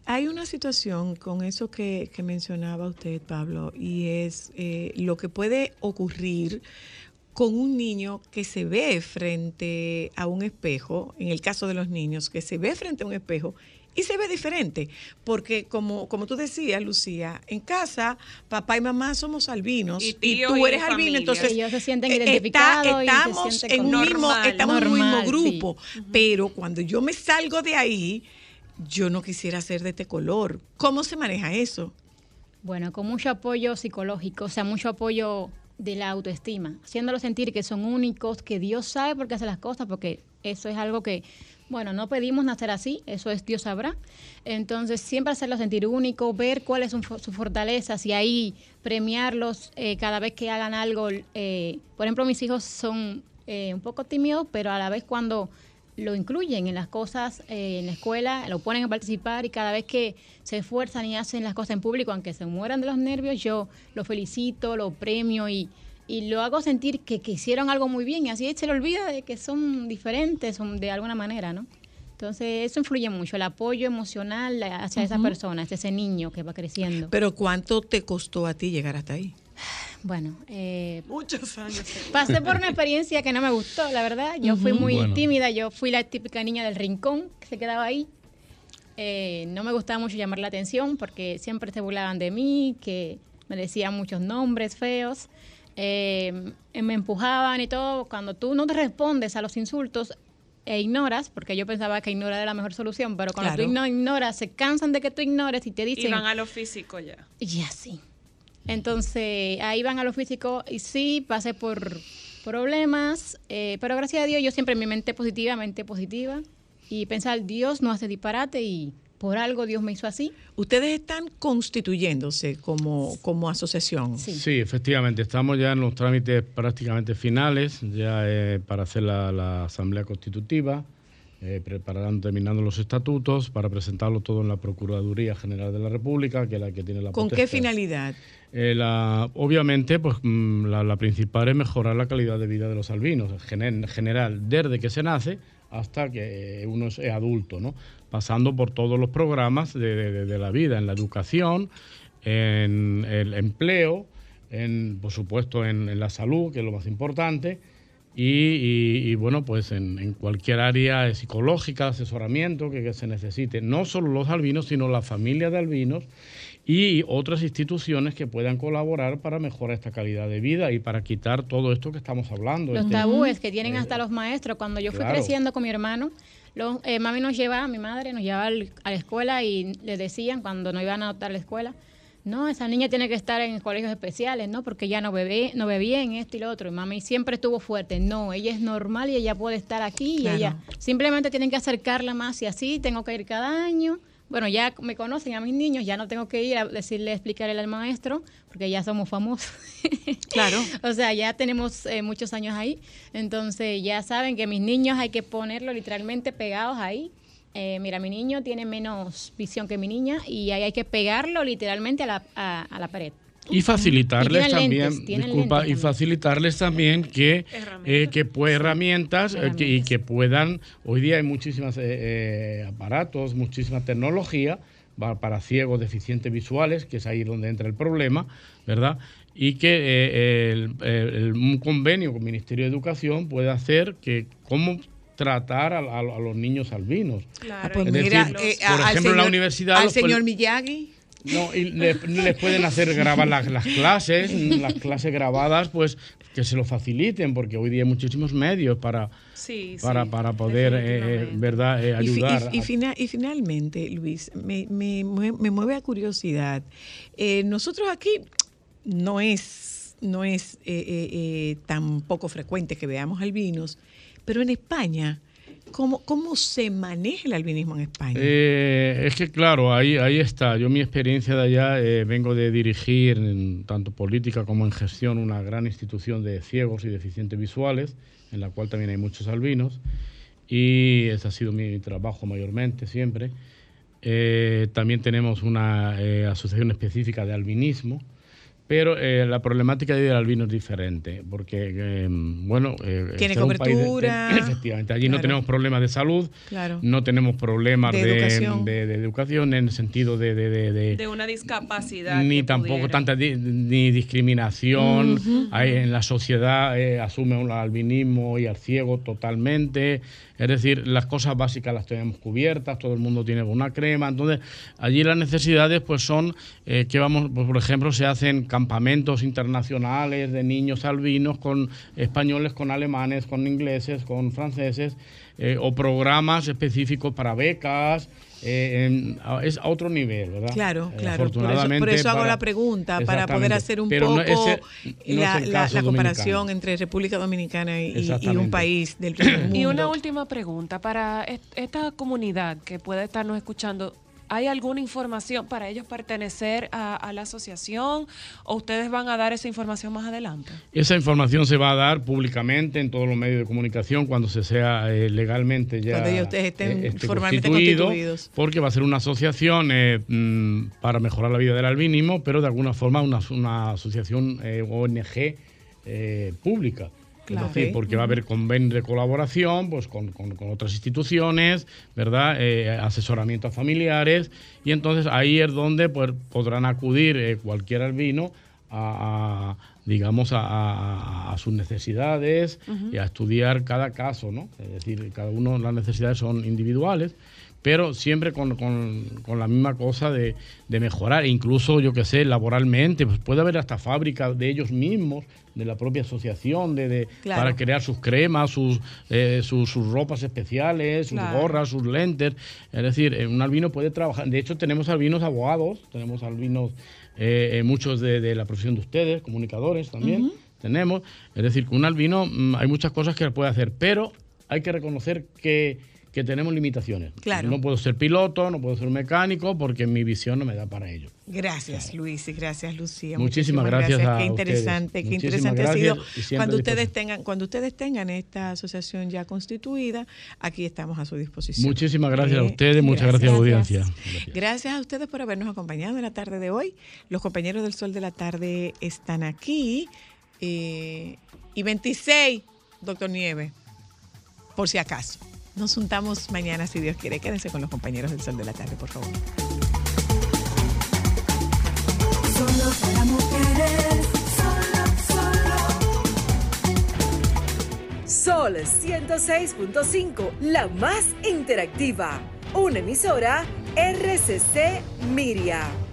Hay una situación con eso que, que mencionaba usted, Pablo, y es eh, lo que puede ocurrir con un niño que se ve frente a un espejo, en el caso de los niños, que se ve frente a un espejo y se ve diferente, porque como, como tú decías, Lucía, en casa papá y mamá somos albinos Y tú y eres albino, familia. entonces Ellos se sienten eh, identificados y se estamos sienten en un mismo, normal, estamos en un mismo sí. grupo, pero cuando yo me salgo de ahí, yo no quisiera ser de este color. ¿Cómo se maneja eso? Bueno, con mucho apoyo psicológico, o sea, mucho apoyo de la autoestima, haciéndolo sentir que son únicos, que Dios sabe por qué hace las cosas, porque eso es algo que, bueno, no pedimos nacer así, eso es Dios sabrá. Entonces, siempre hacerlo sentir único, ver cuáles son sus fortalezas y ahí premiarlos eh, cada vez que hagan algo. eh, por ejemplo, mis hijos son eh, un poco tímidos, pero a la vez cuando lo incluyen en las cosas eh, en la escuela, lo ponen a participar y cada vez que se esfuerzan y hacen las cosas en público, aunque se mueran de los nervios, yo lo felicito, lo premio y, y lo hago sentir que, que hicieron algo muy bien y así se le olvida de que son diferentes son de alguna manera, ¿no? Entonces eso influye mucho, el apoyo emocional hacia esa Ujú. persona, hacia ese niño que va creciendo. Pero ¿cuánto te costó a ti llegar hasta ahí? Bueno, eh, Muchos años. Pasé por una experiencia que no me gustó, la verdad. Yo fui muy Bueno. tímida, yo fui la típica niña del rincón que se quedaba ahí. eh, no me gustaba mucho llamar la atención porque siempre se burlaban de mí, que me decían muchos nombres feos, eh, me empujaban y todo. Cuando tú no te respondes a los insultos e ignoras, porque yo pensaba que ignorar era la mejor solución, pero cuando Claro. tú igno- ignoras, se cansan de que tú ignores y te Y dicen... van a lo físico ya. Y así. Entonces, ahí van a lo físico y sí, pasé por problemas, eh, pero gracias a Dios yo siempre en mi mente positiva, mente positiva, y pensar, Dios no hace disparate y por algo Dios me hizo así. Ustedes están constituyéndose como, como asociación. Sí. efectivamente, estamos ya en los trámites prácticamente finales, ya eh, para hacer la, la asamblea constitutiva, eh, preparando, terminando los estatutos, para presentarlo todo en la Procuraduría General de la República, que es la que tiene la ¿Con qué finalidad? Eh, la- obviamente, pues mm, la, la principal es mejorar la calidad de vida de los albinos, en general, desde que se nace hasta que uno es adulto, ¿no? Pasando por todos los programas de, de- de la vida, en la educación, en el empleo, en, por supuesto en, en la salud, que es lo más importante, y, y- y, bueno, pues en, en cualquier área psicológica, asesoramiento que, que se necesite, no solo los albinos, sino la familia de albinos y otras instituciones que puedan colaborar para mejorar esta calidad de vida y para quitar todo esto que estamos hablando. Los este- tabúes que tienen hasta los maestros. Cuando yo fui claro. creciendo con mi hermano, los, eh, mami nos llevaba, mi madre nos llevaba al- a la escuela y le decían cuando no iban a anotar a la escuela, no, esa niña tiene que estar en colegios especiales, ¿no? Porque ya no bebe, no ve bien esto y lo otro. Y mami siempre estuvo fuerte. No, ella es normal y ella puede estar aquí y Claro. ella simplemente tienen que acercarla más y así, tengo que ir cada año. Bueno, ya me conocen a mis niños, ya no tengo que ir a decirle, explicarle al maestro, porque ya somos famosos. (laughs) Claro. o sea, ya tenemos eh, muchos años ahí, entonces ya saben que mis niños hay que ponerlos literalmente pegados ahí. Eh, mira, mi niño tiene menos visión que mi niña y ahí hay que pegarlo literalmente a la, a, a la pared. Y facilitarles Y también, lentes, disculpa, lentes y también. facilitarles también que, eh, que pues, herramientas eh, que- y que puedan, hoy día hay muchísimos aparatos, muchísima tecnología para ciegos deficientes visuales, que es ahí donde entra el problema, ¿verdad? Y que eh, el- el- un convenio con el Ministerio de Educación puede hacer que cómo tratar a, a- a los niños albinos. Ah, pues Es mira, decir, eh, por al ejemplo, en la señor- universidad... Al los señor Miyagi. No, y le- les pueden hacer grabar las, las clases, las clases grabadas, pues que se lo faciliten, porque hoy día hay muchísimos medios para, Sí, para, sí, para poder, eh, ¿verdad?, eh, Y fi- y- ayudar. Y, fina- y finalmente, Luis, me, me me mueve a curiosidad. Eh, nosotros aquí no es, no es eh, eh, eh, tan poco frecuente que veamos albinos, pero en España, ¿cómo, cómo se maneja el albinismo en España? Eh, es que claro, ahí, ahí está. Yo mi experiencia de allá eh, vengo de dirigir en tanto política como en gestión una gran institución de ciegos y deficientes visuales, en la cual también hay muchos albinos, y ese ha sido mi trabajo mayormente siempre. Eh, también tenemos una eh, asociación específica de albinismo, pero eh, la problemática del albino es diferente, porque, eh, bueno... eh, Tiene ser un país de- cobertura. de- (laughs) efectivamente, allí no Claro. tenemos problemas de salud, Claro. no tenemos problemas De de, educación. de- de educación en el sentido de... de- de- de- De una discapacidad. ni tampoco pudiera. tanta di- ni discriminación. Ujú. Hay, en la sociedad eh, asume un albinismo y al ciego totalmente. Es decir, las cosas básicas las tenemos cubiertas, todo el mundo tiene una crema. Entonces, allí las necesidades pues son eh, que vamos, pues, por ejemplo, se hacen campamentos internacionales de niños albinos con españoles, con alemanes, con ingleses, con franceses, eh, o programas específicos para becas. eh, en- es a otro nivel, ¿verdad? Claro, Eh, claro. Por eso, por afortunadamente eso hago para- la pregunta, para poder hacer un Pero poco no, ese no es la, comparación entre República Dominicana y- un país del (clears throat) primer mundo. Y una última pregunta para est- esta comunidad que puede estarnos escuchando. ¿Hay alguna información para ellos pertenecer a, a la asociación o ustedes van a dar esa información más adelante? Esa información se va a dar públicamente en todos los medios de comunicación cuando se sea eh, legalmente ya Cuando ya ustedes estén eh, esté formalmente constituido, constituidos. porque va a ser una asociación eh, mm, para mejorar la vida del albinismo, pero de alguna forma una, una asociación eh, ONG eh, pública. Claro. Decir, porque va a haber convenios de colaboración pues, con, con- con otras instituciones, ¿verdad? Eh, asesoramiento a familiares, y entonces ahí es donde pues, podrán acudir eh, cualquier albino a, a, digamos, a, a- a sus necesidades y a estudiar cada caso, ¿no? Es decir, cada uno, las necesidades son individuales, pero siempre con, con- con la misma cosa de, de mejorar, e incluso, yo que sé, laboralmente, pues puede haber hasta fábricas de ellos mismos, de la propia asociación, de, de- Claro. para crear sus cremas, sus, eh, sus, sus ropas especiales, sus Claro. gorras, sus lentes. Es decir, eh, un albino puede trabajar. De hecho, tenemos albinos abogados, tenemos albinos, eh, muchos de, de la profesión de ustedes, comunicadores también. Tenemos. Es decir, que un albino mm, hay muchas cosas que puede hacer, pero hay que reconocer que, que tenemos limitaciones. Claro. No puedo ser piloto, no puedo ser mecánico, porque mi visión no me da para ello. Gracias, Luis, y gracias, Lucía. Muchísimas gracias a Qué interesante, ustedes. qué Muchísimas interesante ha sido. gracias Cuando ustedes tengan, cuando ustedes tengan esta asociación ya constituida, aquí estamos a su disposición. Muchísimas gracias a Eh, ustedes, muchas gracias, a la Gracias. audiencia. Gracias a ustedes por habernos acompañado en la tarde de hoy. Los compañeros del Sol de la Tarde están aquí. eh, y 26, doctor Nieve, por si acaso. Nos juntamos mañana, si Dios quiere. Quédense con los compañeros del Sol de la Tarde, por favor. Solo mujeres. Sol 106.5, la más interactiva. Una emisora RCC Miria.